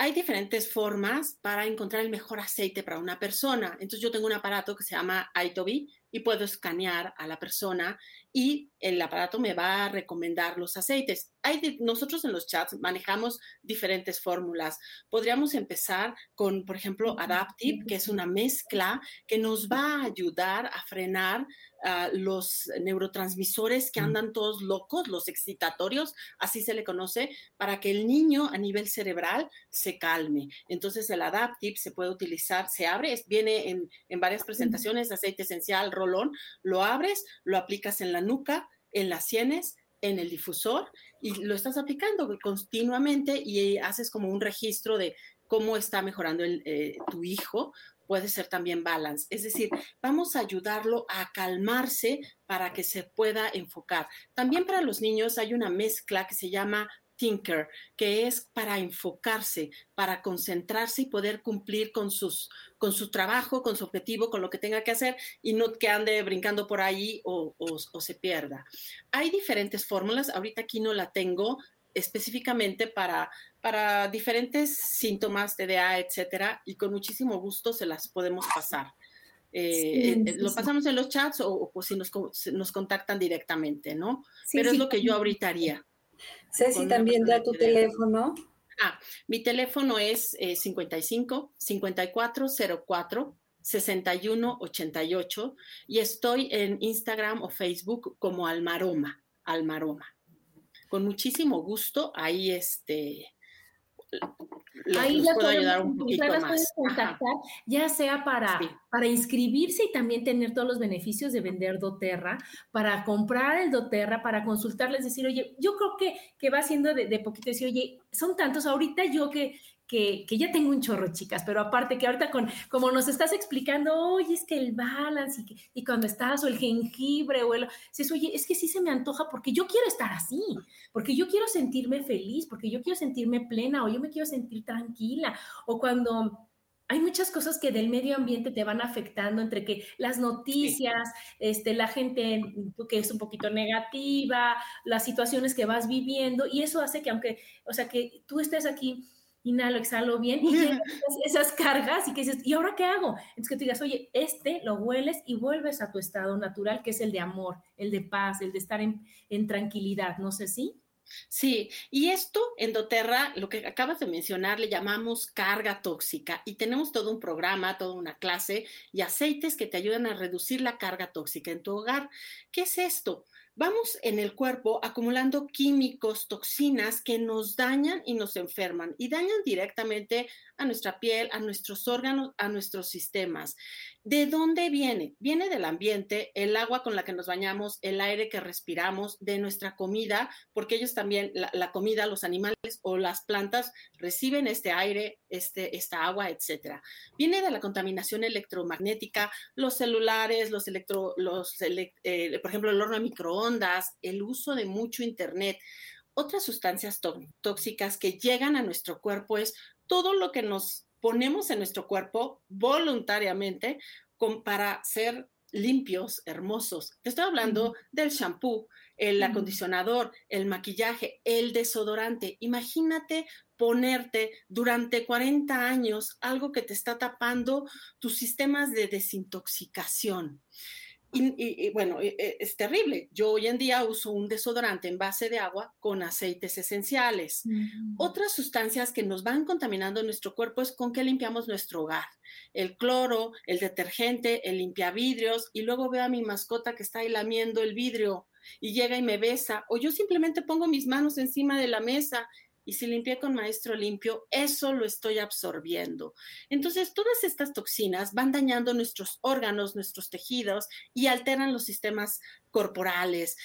[SPEAKER 3] hay diferentes formas para encontrar el mejor aceite para una persona. Entonces yo tengo un aparato que se llama Itobi y puedo escanear a la persona y el aparato me va a recomendar los aceites. Hay nosotros en los chats manejamos diferentes fórmulas. Podríamos empezar con, por ejemplo, Adaptive, que es una mezcla que nos va a ayudar a frenar los neurotransmisores que andan todos locos, los excitatorios, así se le conoce, para que el niño a nivel cerebral se calme. Entonces el Adaptive se puede utilizar, se abre, viene en, en varias presentaciones, aceite esencial, rolón, lo abres, lo aplicas en la nuca, en las sienes, en el difusor y lo estás aplicando continuamente y haces como un registro de cómo está mejorando eh, tu hijo puede ser también balance. Es decir, vamos a ayudarlo a calmarse para que se pueda enfocar. También para los niños hay una mezcla que se llama Tinker, que es para enfocarse, para concentrarse y poder cumplir con, sus, con su trabajo, con su objetivo, con lo que tenga que hacer y no que ande brincando por ahí o, o se pierda. Hay diferentes fórmulas, ahorita aquí no la tengo, específicamente para, para diferentes síntomas, TDA, etcétera, y con muchísimo gusto se las podemos pasar. Eh, eh, lo pasamos en los chats o, si nos, nos, contactan directamente, ¿no? Pero es lo que yo ahorita haría.
[SPEAKER 2] Ceci, también da tu teléfono.
[SPEAKER 3] Ah, mi teléfono es 55 5404 6188 y estoy en Instagram o Facebook como Almaroma, Almaroma con muchísimo gusto ahí este
[SPEAKER 1] ahí ya puedo ayudar un poquito más. contactar, ya sea para, para inscribirse y también tener todos los beneficios de vender doTERRA, para comprar el doTERRA, para consultarles, decir, oye, yo creo que, que va siendo de, de poquito, decir, oye, son tantos, ahorita yo que, que, ya tengo un chorro, chicas, pero aparte que ahorita con, como nos estás explicando, oye, es que el balance y, y cuando estás, o el jengibre, o el, dices, oye, es que sí se me antoja porque yo quiero estar así, porque yo quiero sentirme feliz, porque yo quiero sentirme plena, o yo me quiero sentir tranquila, o cuando hay muchas cosas que del medio ambiente te van afectando, entre que las noticias, este, la gente que es un poquito negativa, las situaciones que vas viviendo, y eso hace que aunque, o sea, que tú estés aquí inhalo, exhalo bien y [LAUGHS] esas cargas y que dices, ¿y ahora qué hago? Entonces que tú digas, oye, este lo hueles y vuelves a tu estado natural, que es el de amor, el de paz, el de estar en, en tranquilidad, no sé si.
[SPEAKER 3] Sí, y esto en doTERRA, lo que acabas de mencionar, le llamamos carga tóxica y tenemos todo un programa, toda una clase y aceites que te ayudan a reducir la carga tóxica en tu hogar. ¿Qué es esto? Vamos en el cuerpo acumulando químicos, toxinas que nos dañan y nos enferman y dañan directamente a nuestra piel, a nuestros órganos, a nuestros sistemas. ¿De dónde viene? Viene del ambiente, el agua con la que nos bañamos, el aire que respiramos, de nuestra comida, porque ellos también, la, comida, los animales o las plantas reciben este aire, este, esta agua, etc. Viene de la contaminación electromagnética, los celulares, los electro, los, eh, por ejemplo, el horno de microondas, el uso de mucho internet. Otras sustancias tóxicas que llegan a nuestro cuerpo es todo lo que nos ponemos en nuestro cuerpo voluntariamente para ser limpios, hermosos. Te estoy hablando del shampoo, el acondicionador, el maquillaje, el desodorante. Imagínate ponerte durante 40 años algo que te está tapando tus sistemas de desintoxicación. Y, bueno, e, e, es terrible. Yo hoy en día uso un desodorante en base de agua con aceites esenciales. Otras sustancias que nos van contaminando nuestro cuerpo es con qué limpiamos nuestro hogar. El cloro, el detergente, el limpiavidrios, y luego veo a mi mascota que está ahí lamiendo el vidrio y llega y me besa, o yo simplemente pongo mis manos encima de la mesa y si limpié con maestro limpio, eso lo estoy absorbiendo. Entonces, todas estas toxinas van dañando nuestros órganos, nuestros tejidos y alteran los sistemas corporales,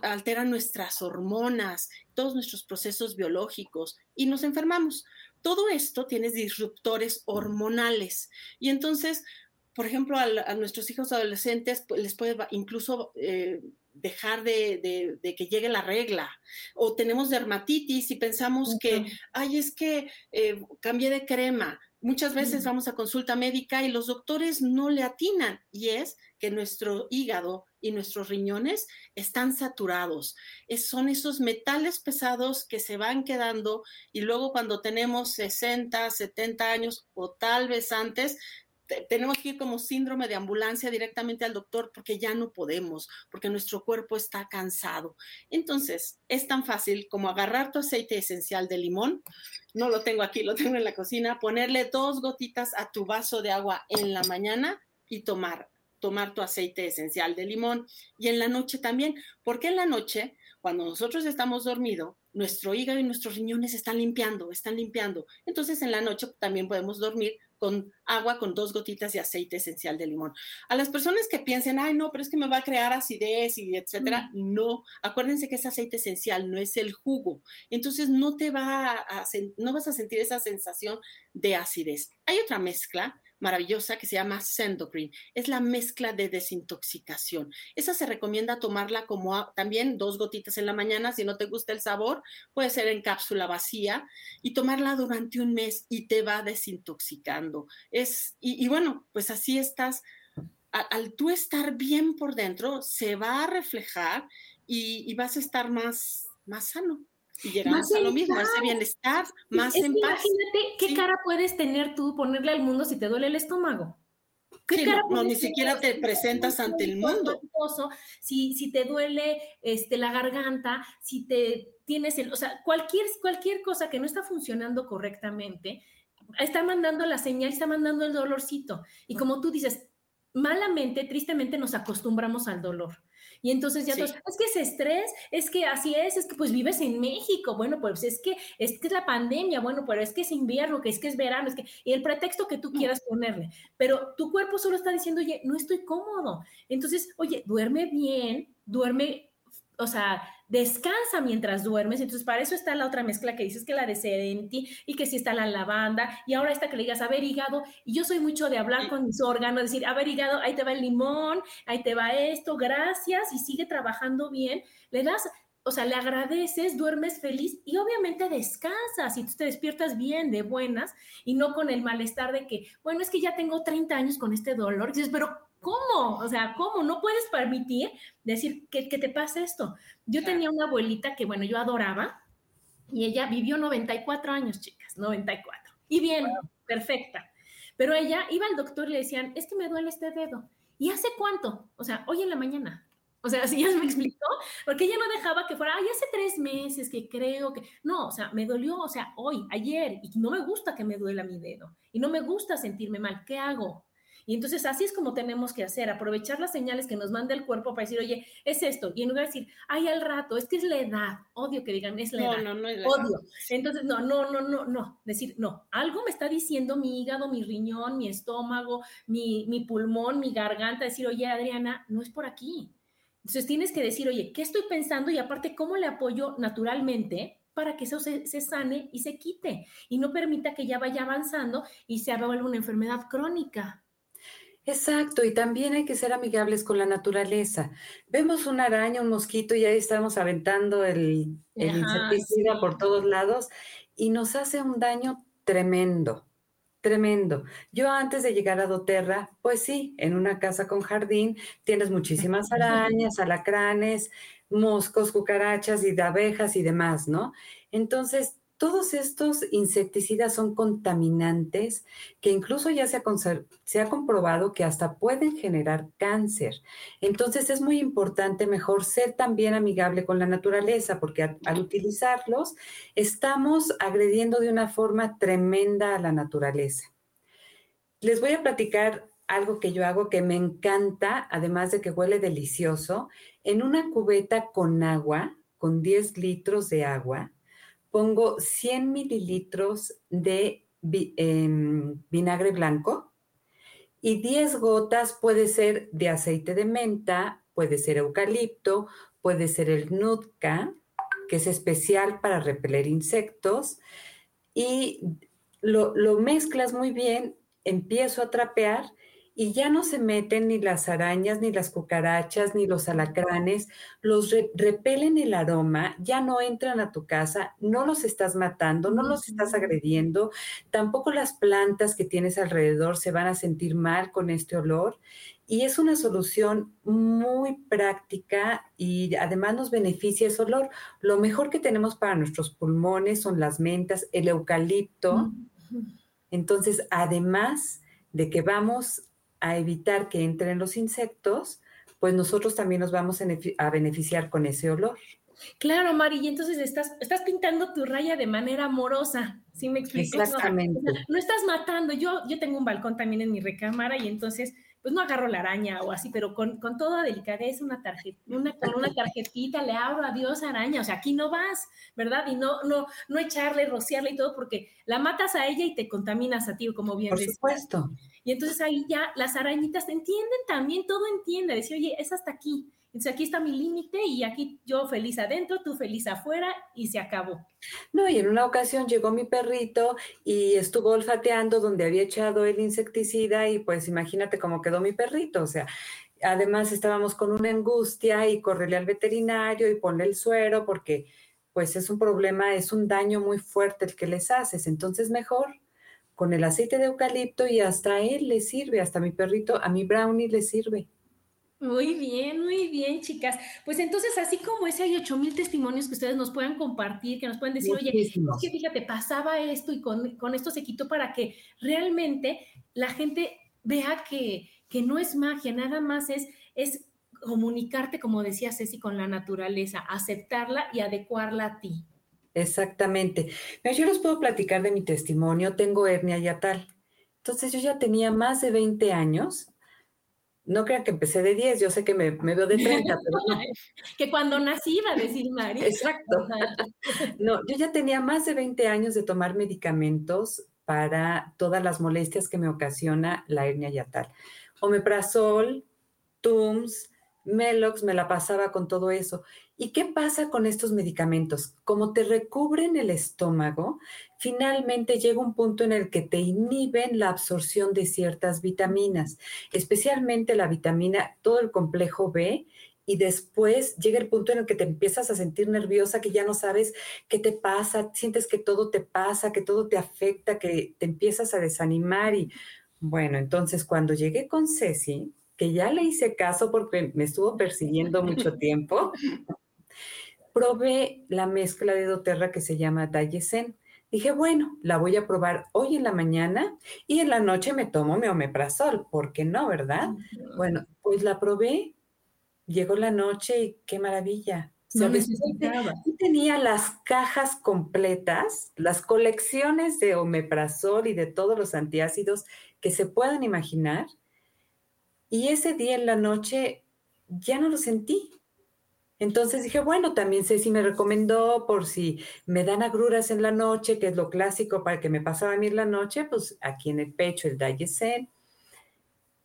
[SPEAKER 3] alteran nuestras hormonas, todos nuestros procesos biológicos y nos enfermamos. todo esto tiene disruptores hormonales. Y entonces, por ejemplo, a, nuestros hijos adolescentes pues, les puede incluso eh, dejar de, que llegue la regla. O tenemos dermatitis y pensamos que, ay, es que eh, cambié de crema. Muchas veces vamos a consulta médica y los doctores no le atinan y es que nuestro hígado y nuestros riñones están saturados. son esos metales pesados que se van quedando y luego cuando tenemos 60, 70 años o tal vez antes, tenemos que ir como síndrome de ambulancia directamente al doctor porque ya no podemos, porque nuestro cuerpo está cansado. Entonces, es tan fácil como agarrar tu aceite esencial de limón, no lo tengo aquí, lo tengo en la cocina, ponerle dos gotitas a tu vaso de agua en la mañana y tomar tomar tu aceite esencial de limón y en la noche también, porque en la noche, cuando nosotros estamos dormidos, nuestro hígado y nuestros riñones están limpiando, están limpiando. Entonces en la noche también podemos dormir con agua con dos gotitas de aceite esencial de limón. A las personas que piensen, ay, no, pero es que me va a crear acidez y etcétera, mm. no. Acuérdense que es aceite esencial, no es el jugo. Entonces no te va a, no vas a sentir esa sensación de acidez. Hay otra mezcla maravillosa que se llama Sendocrine. Es la mezcla de desintoxicación. Esa se recomienda tomarla como también dos gotitas en la mañana. Si no te gusta el sabor, puede ser en cápsula vacía y tomarla durante un mes y te va desintoxicando. Es, y, bueno, pues así estás. Al, tú estar bien por dentro, se va a reflejar y, y vas a estar más, más sano y llegamos a lo mismo, ese bienestar, más en paz.
[SPEAKER 1] Imagínate qué cara puedes tener tú, ponerle al mundo si te duele el estómago.
[SPEAKER 3] ¿Qué cara no, ni siquiera te presentas ante el mundo.
[SPEAKER 1] Si, si te duele este, la garganta, si te tienes el, o sea, cualquier, cualquier cosa que no está funcionando correctamente, está mandando la señal, está mandando el dolorcito. Y como tú dices, malamente, tristemente nos acostumbramos al dolor. Y entonces ya todos, es que es estrés, es que así es, es que pues vives en México, bueno, pues es que es que es la pandemia, bueno, pero es que es invierno, que es que es verano, es que y el pretexto que tú quieras ponerle, pero tu cuerpo solo está diciendo, "Oye, no estoy cómodo." Entonces, "Oye, duerme bien, duerme o sea, descansa mientras duermes. Entonces, para eso está la otra mezcla que dices que la de Sedenti y que sí está la lavanda. Y ahora esta que le digas, a ver, hígado. Y yo soy mucho de hablar con mis órganos, decir, a ver, hígado, ahí te va el limón, ahí te va esto, gracias. Y sigue trabajando bien. Le das, o sea, le agradeces, duermes feliz y obviamente descansas y tú te despiertas bien, de buenas y no con el malestar de que, bueno, es que ya tengo 30 años con este dolor. Y dices, pero ¿Cómo? O sea, ¿cómo? No puedes permitir decir que, te pase esto. Yo tenía una abuelita que, bueno, yo adoraba y ella vivió 94 años, chicas, 94. Y bien, perfecta. Pero ella iba al doctor y le decían, es que me duele este dedo. ¿Y hace cuánto? O sea, hoy en la mañana. O sea, [LAUGHS] así ya me explicó, porque ella no dejaba que fuera, ay, hace tres meses que creo que, no, o sea, me dolió, o sea, hoy, ayer, y no me gusta que me duela mi dedo, y no me gusta sentirme mal, ¿qué hago? Y entonces así es como tenemos que hacer, aprovechar las señales que nos manda el cuerpo para decir, oye, es esto. Y en lugar de decir, ay, al rato, es que es la edad. Odio que digan, es la edad. No, no es la Odio. Entonces, no, no, no, no, no. Decir, no, algo me está diciendo mi hígado, mi riñón, mi estómago, mi, mi pulmón, mi garganta. Decir, oye, Adriana, no es por aquí. Entonces tienes que decir, oye, ¿qué estoy pensando? Y aparte, ¿cómo le apoyo naturalmente para que eso se, se, sane y se quite y no permita que ya vaya avanzando y se vuelva una enfermedad crónica.
[SPEAKER 2] Exacto, y también hay que ser amigables con la naturaleza. Vemos una araña, un mosquito y ahí estamos aventando el, insecticida por todos lados y nos hace un daño tremendo, tremendo. Yo antes de llegar a Doterra, pues sí, en una casa con jardín tienes muchísimas arañas, alacranes, moscos, cucarachas y de abejas y demás, ¿no? Entonces todos estos insecticidas son contaminantes que incluso ya se ha, comprobado que hasta pueden generar cáncer. Entonces es muy importante mejor ser también amigable con la naturaleza porque al, utilizarlos estamos agrediendo de una forma tremenda a la naturaleza. Les voy a platicar algo que yo hago que me encanta, además de que huele delicioso, en una cubeta con agua, con 10 litros de agua, pongo 100 mililitros de em, vinagre blanco y 10 gotas puede ser de aceite de menta, puede ser eucalipto, puede ser el nutka, que es especial para repeler insectos, y lo, lo mezclas muy bien, empiezo a trapear y ya no se meten ni las arañas, ni las cucarachas, ni los alacranes, los repelen el aroma, ya no entran a tu casa, no los estás matando, no los estás agrediendo, tampoco las plantas que tienes alrededor se van a sentir mal con este olor. Y es una solución muy práctica y además nos beneficia ese olor. Lo mejor que tenemos para nuestros pulmones son las mentas, el eucalipto. Entonces, además de que vamos a evitar que entren los insectos, pues nosotros también nos vamos a beneficiar con ese olor.
[SPEAKER 1] Claro, Mari, y entonces estás, estás pintando tu raya de manera amorosa, ¿sí me explico?
[SPEAKER 2] Exactamente.
[SPEAKER 1] No, estás matando, yo, yo tengo un balcón también en mi recámara y entonces pues no agarro la araña o así, pero con, con toda delicadeza, una tarjeta, una, con una tarjetita le abro adiós araña, o sea, aquí no vas, ¿verdad? Y no, no, no echarle, rociarle y todo, porque la matas a ella y te contaminas a ti, como bien
[SPEAKER 2] Por supuesto.
[SPEAKER 1] Y entonces ahí ya las arañitas te entienden también, todo entiende, decir, oye, es hasta aquí. Entonces aquí está mi límite y aquí yo feliz adentro, tú feliz afuera y se acabó.
[SPEAKER 2] No, y en una ocasión llegó mi perrito y estuvo olfateando donde había echado el insecticida y pues imagínate cómo quedó mi perrito, o sea, además estábamos con una angustia y correle al veterinario y ponle el suero porque pues es un problema, es un daño muy fuerte el que les haces, entonces mejor con el aceite de eucalipto y hasta él le sirve, hasta mi perrito, a mi brownie le sirve.
[SPEAKER 1] Muy bien, muy bien, chicas. Pues entonces, así como ese hay ocho mil testimonios que ustedes nos puedan compartir, que nos pueden decir, oye, es que fíjate, pasaba esto y con, esto se quitó para que realmente la gente vea que, que no es magia, nada más es, es comunicarte, como decía Ceci, con la naturaleza, aceptarla y adecuarla a ti.
[SPEAKER 2] Exactamente. yo les puedo platicar de mi testimonio. Tengo hernia yatal. Entonces, yo ya tenía más de 20 años no crean que empecé de 10, yo sé que me, veo de 30, pero [LAUGHS]
[SPEAKER 1] que cuando nací iba a decir Mari.
[SPEAKER 2] Exacto. [LAUGHS] no, yo ya tenía más de 20 años de tomar medicamentos para todas las molestias que me ocasiona la hernia yatal. Omeprazol, Tums, Melox, me la pasaba con todo eso. ¿Y qué pasa con estos medicamentos? Como te recubren el estómago, finalmente llega un punto en el que te inhiben la absorción de ciertas vitaminas, especialmente la vitamina, todo el complejo B, y después llega el punto en el que te empiezas a sentir nerviosa, que ya no sabes qué te pasa, sientes que todo te pasa, que todo te afecta, que te empiezas a desanimar y bueno, entonces cuando llegué con Ceci, que ya le hice caso porque me estuvo persiguiendo mucho tiempo, [LAUGHS] probé la mezcla de doTERRA que se llama Dayesen. Dije, bueno, la voy a probar hoy en la mañana y en la noche me tomo mi omeprazol, ¿por qué no, verdad? Bueno, pues la probé, llegó la noche y qué maravilla.
[SPEAKER 1] No
[SPEAKER 2] tenía las cajas completas, las colecciones de omeprazol y de todos los antiácidos que se puedan imaginar. Y ese día en la noche ya no lo sentí. Entonces dije, bueno, también Ceci me recomendó por si me dan agruras en la noche, que es lo clásico para que me pasara a mí en la noche, pues aquí en el pecho el Dayesen.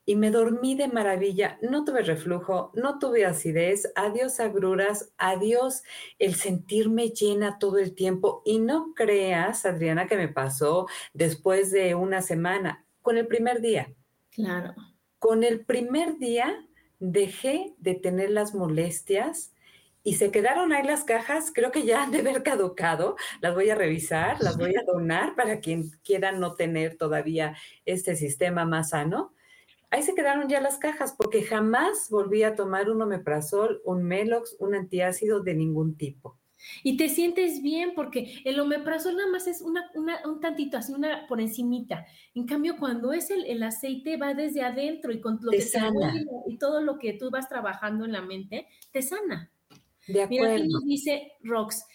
[SPEAKER 2] Y me dormí de maravilla, no tuve reflujo, no tuve acidez, adiós agruras, adiós el sentirme llena todo el tiempo. Y no creas, Adriana, que me pasó después de una semana, con el primer día.
[SPEAKER 1] Claro.
[SPEAKER 2] Con el primer día dejé de tener las molestias, y se quedaron ahí las cajas, creo que ya han de haber caducado, las voy a revisar, las voy a donar para quien quiera no tener todavía este sistema más sano. Ahí se quedaron ya las cajas porque jamás volví a tomar un omeprazol, un Melox, un antiácido de ningún tipo.
[SPEAKER 1] Y te sientes bien porque el omeprazol nada más es una, un tantito, así una por encimita. En cambio, cuando es el, el aceite va desde adentro y con lo que
[SPEAKER 2] sana.
[SPEAKER 1] y todo lo que tú vas trabajando en la mente, te sana.
[SPEAKER 2] De acuerdo. Mira,
[SPEAKER 1] aquí nos dice Rox.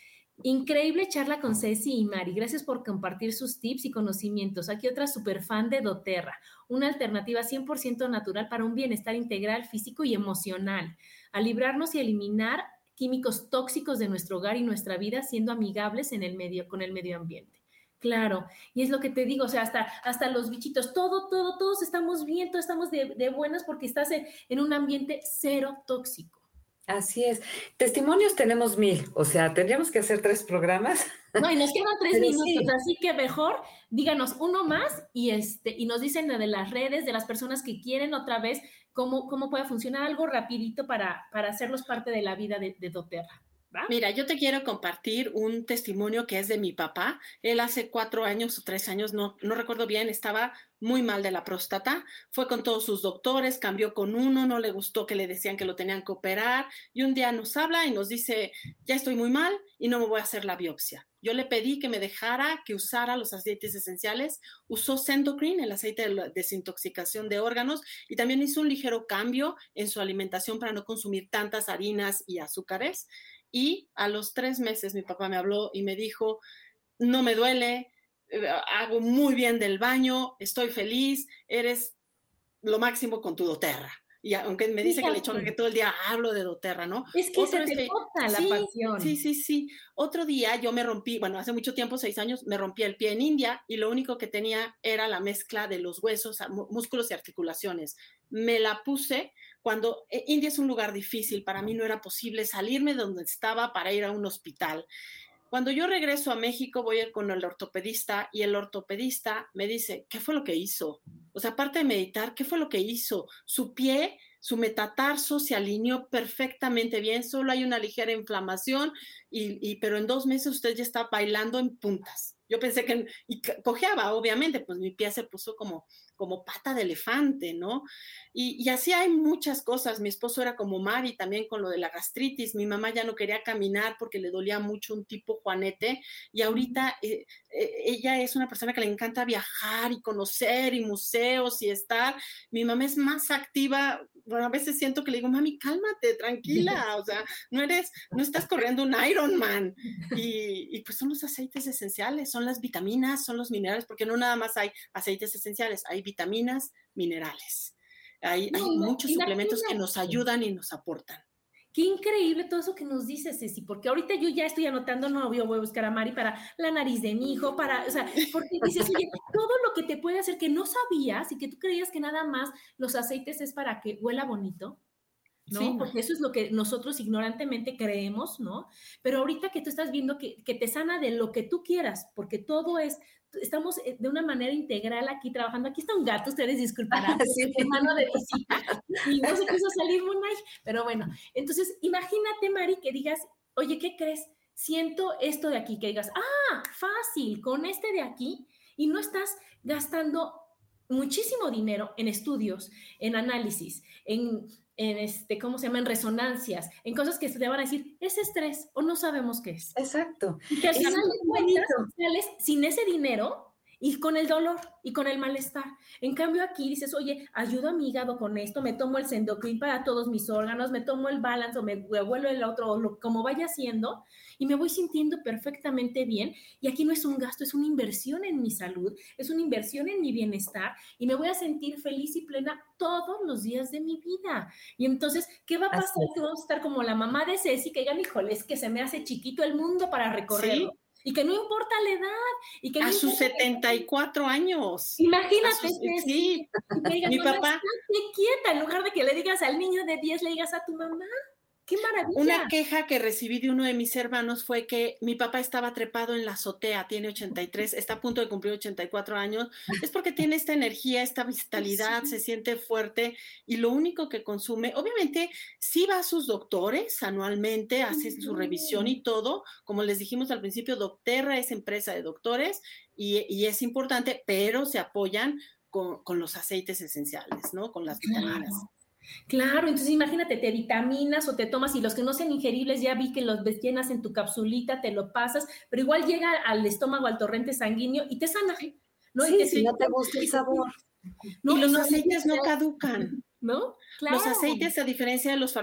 [SPEAKER 1] Increíble charla con Ceci y Mari. Gracias por compartir sus tips y conocimientos. Aquí otra super fan de doTERRA, una alternativa 100% natural para un bienestar integral físico y emocional, a librarnos y eliminar químicos tóxicos de nuestro hogar y nuestra vida siendo amigables en el medio con el medio ambiente. Claro, y es lo que te digo, o sea, hasta, hasta los bichitos, todo, todo, todos estamos bien, todos estamos de, buenas porque estás en un ambiente cero tóxico.
[SPEAKER 2] Así es. Testimonios tenemos mil, o sea, tendríamos que hacer tres programas.
[SPEAKER 1] No, y nos quedan tres [LAUGHS] minutos, así que mejor díganos uno más y este y nos dicen de las redes, de las personas que quieren otra vez, cómo, cómo puede funcionar algo rapidito para, para hacerlos parte de la vida de, de doTERRA.
[SPEAKER 3] Mira, yo te quiero compartir un testimonio que es de mi papá. Él hace cuatro años o tres años, no, no recuerdo bien, estaba muy mal de la próstata. Fue con todos sus doctores, cambió con uno, no le gustó que le decían que lo tenían que operar. Y un día nos habla y nos dice, ya estoy muy mal y no me voy a hacer la biopsia. Yo le pedí que me dejara que usara los aceites esenciales. Usó Sendocrine, el aceite de desintoxicación de órganos, y también hizo un ligero cambio en su alimentación para no consumir tantas harinas y azúcares. Y a los tres meses mi papá me habló y me dijo, no me duele, eh, hago muy bien del baño, estoy feliz, eres lo máximo con tu doterra. Y aunque me dice que le echó que todo el día hablo de doterra, ¿no?
[SPEAKER 1] Es que se te la sí, pasión.
[SPEAKER 3] Sí, sí, sí. Otro día yo me rompí, bueno, hace mucho tiempo, seis años, me rompí el pie en India y lo único que tenía era la mezcla de los huesos, músculos y articulaciones. Me la puse cuando eh, India es un lugar difícil, para mí no era posible salirme de donde estaba para ir a un hospital. Cuando yo regreso a México, voy con el ortopedista y el ortopedista me dice, ¿qué fue lo que hizo? O sea, aparte de meditar, ¿qué fue lo que hizo? Su pie, su metatarso se alineó perfectamente bien, solo hay una ligera inflamación, y, pero en dos meses usted ya está bailando en puntas. Yo pensé que, y cojeaba, obviamente, pues mi pie se puso como, como pata de elefante, ¿no? Y, así hay muchas cosas. Mi esposo era como Mari también con lo de la gastritis. Mi mamá ya no quería caminar porque le dolía mucho un tipo Juanete. Y ahorita eh, eh, ella es una persona que le encanta viajar y conocer y museos y estar. Mi mamá es más activa. Bueno, a veces siento que le digo, mami, cálmate, tranquila. O sea, no eres, no estás corriendo un Ironman. Y, y pues son los aceites esenciales, son las vitaminas, son los minerales, porque no nada más hay aceites esenciales, hay vitaminas, minerales. Hay, muchos suplementos que nos ayudan y nos aportan.
[SPEAKER 1] Qué increíble todo eso que nos dices, Ceci, porque ahorita yo ya estoy anotando, no, yo voy a buscar a Mari para la nariz de mi hijo, para, o sea, porque dices, oye, todo lo que te puede hacer que no sabías y que tú creías que nada más los aceites es para que huela bonito, ¿no? Porque eso es lo que nosotros ignorantemente creemos, ¿no? Pero ahorita que tú estás viendo que, que, te sana de lo que tú quieras, porque todo es estamos eh, de una manera integral aquí trabajando. Aquí está un gato, ustedes disculparán, [LAUGHS] sí. hermano de visita, y no se quiso salir mal, pero bueno, entonces imagínate, Mari, que digas, oye, ¿qué crees? Siento esto de aquí, que digas, ah, fácil, con este de aquí, y no estás gastando muchísimo dinero en estudios, en análisis, en en este, ¿cómo se llama? En resonancias, en cosas que te van a decir, es estrés o no sabemos qué es.
[SPEAKER 2] Exacto.
[SPEAKER 1] Y que al final de sin ese dinero y con el dolor y con el malestar. En cambio aquí dices, oye, ayudo a mi hígado con esto, me tomo el Sendocrin para todos mis órganos, me tomo el balance o me vuelvo el otro, lo, como vaya haciendo, y me voy sintiendo perfectamente bien. Y aquí no es un gasto, es una inversión en mi salud, es una inversión en mi bienestar y me voy a sentir feliz y plena todos los días de mi vida. Y entonces, ¿qué va a pasar? Que vamos a estar como la mamá de Ceci, que digan, híjole, es que se me hace chiquito el mundo para recorrerlo. Y que no importa la edad. Y que
[SPEAKER 3] a sus 74 años.
[SPEAKER 1] Imagínate.
[SPEAKER 3] sí. Mi papá.
[SPEAKER 1] quieta, en lugar de que le digas al niño de 10, le digas a tu mamá. ¡Qué maravilla!
[SPEAKER 3] Una queja que recibí de uno de mis hermanos fue que mi papá estaba trepado en la azotea, tiene 83, está a punto de cumplir 84 años. Es porque tiene esta energía, esta vitalidad, se siente fuerte y lo único que consume, obviamente, sí va a sus doctores anualmente, hace su revisión y todo. Como les dijimos al principio, Docterra es empresa de doctores y, es importante, pero se apoyan con, los aceites esenciales, ¿no? Con las vitaminas.
[SPEAKER 1] Claro, entonces imagínate, te vitaminas o te tomas y los que no sean ingeribles ya vi que los llenas en tu capsulita, te lo pasas, pero igual llega al estómago, al torrente sanguíneo y te sana.
[SPEAKER 2] ¿no?
[SPEAKER 1] y
[SPEAKER 2] si no te gusta el sabor. [LAUGHS]
[SPEAKER 3] y los aceites no caducan. [LAUGHS] ¿no? Los aceites, a diferencia de los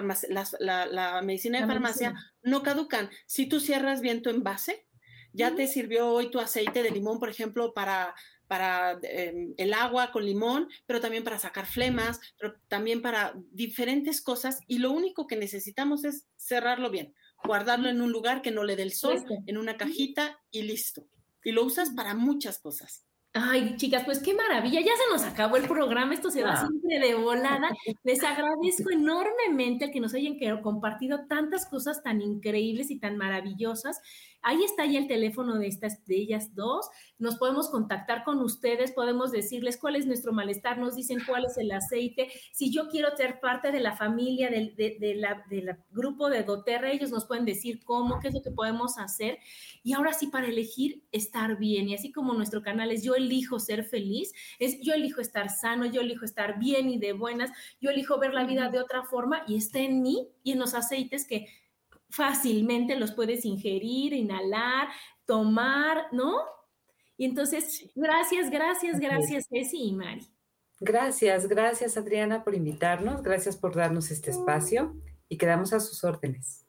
[SPEAKER 3] la, medicina de farmacia, no caducan. Si tú cierras bien tu envase, ya te sirvió hoy tu aceite de limón, por ejemplo, para para em, el agua con limón, pero también para sacar flemas, pero también para diferentes cosas. Y lo único que necesitamos es cerrarlo bien, guardarlo en un lugar que no le dé el sol, en una cajita y listo. Y lo usas para muchas cosas.
[SPEAKER 1] Ay, chicas, pues qué maravilla. Ya se nos acabó el programa. Esto se va ah. siempre de volada. [LAUGHS] Les agradezco enormemente que nos hayan compartido tantas cosas tan increíbles y tan maravillosas. Ahí está ya el teléfono de estas de ellas dos. Nos podemos contactar con ustedes, podemos decirles cuál es nuestro malestar, nos dicen cuál es el aceite. Si yo quiero ser parte de la familia del de, grupo de doTERRA, ellos nos pueden decir cómo, qué es lo que podemos hacer. Y ahora sí, para elegir estar bien. Y así como nuestro canal es Yo elijo ser feliz, es yo elijo estar sano, yo elijo estar bien y de buenas, yo elijo ver la vida de otra forma y está en mí y en los aceites que fácilmente los puedes ingerir, inhalar, tomar, ¿no? Y entonces, gracias, gracias, gracias, Ceci y Mari.
[SPEAKER 2] Gracias, gracias Adriana por invitarnos, gracias por darnos este espacio y quedamos a sus órdenes.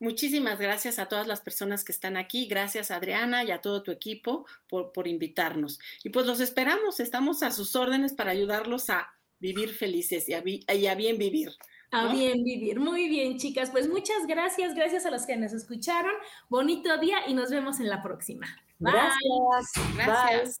[SPEAKER 3] Muchísimas gracias a todas las personas que están aquí, gracias Adriana y a todo tu equipo por, por invitarnos. Y pues los esperamos, estamos a sus órdenes para ayudarlos a vivir felices y a bien vivir.
[SPEAKER 1] A bien vivir. Muy bien, chicas. Pues muchas gracias. Gracias a los que nos escucharon. Bonito día y nos vemos en la próxima.
[SPEAKER 2] Gracias. Gracias.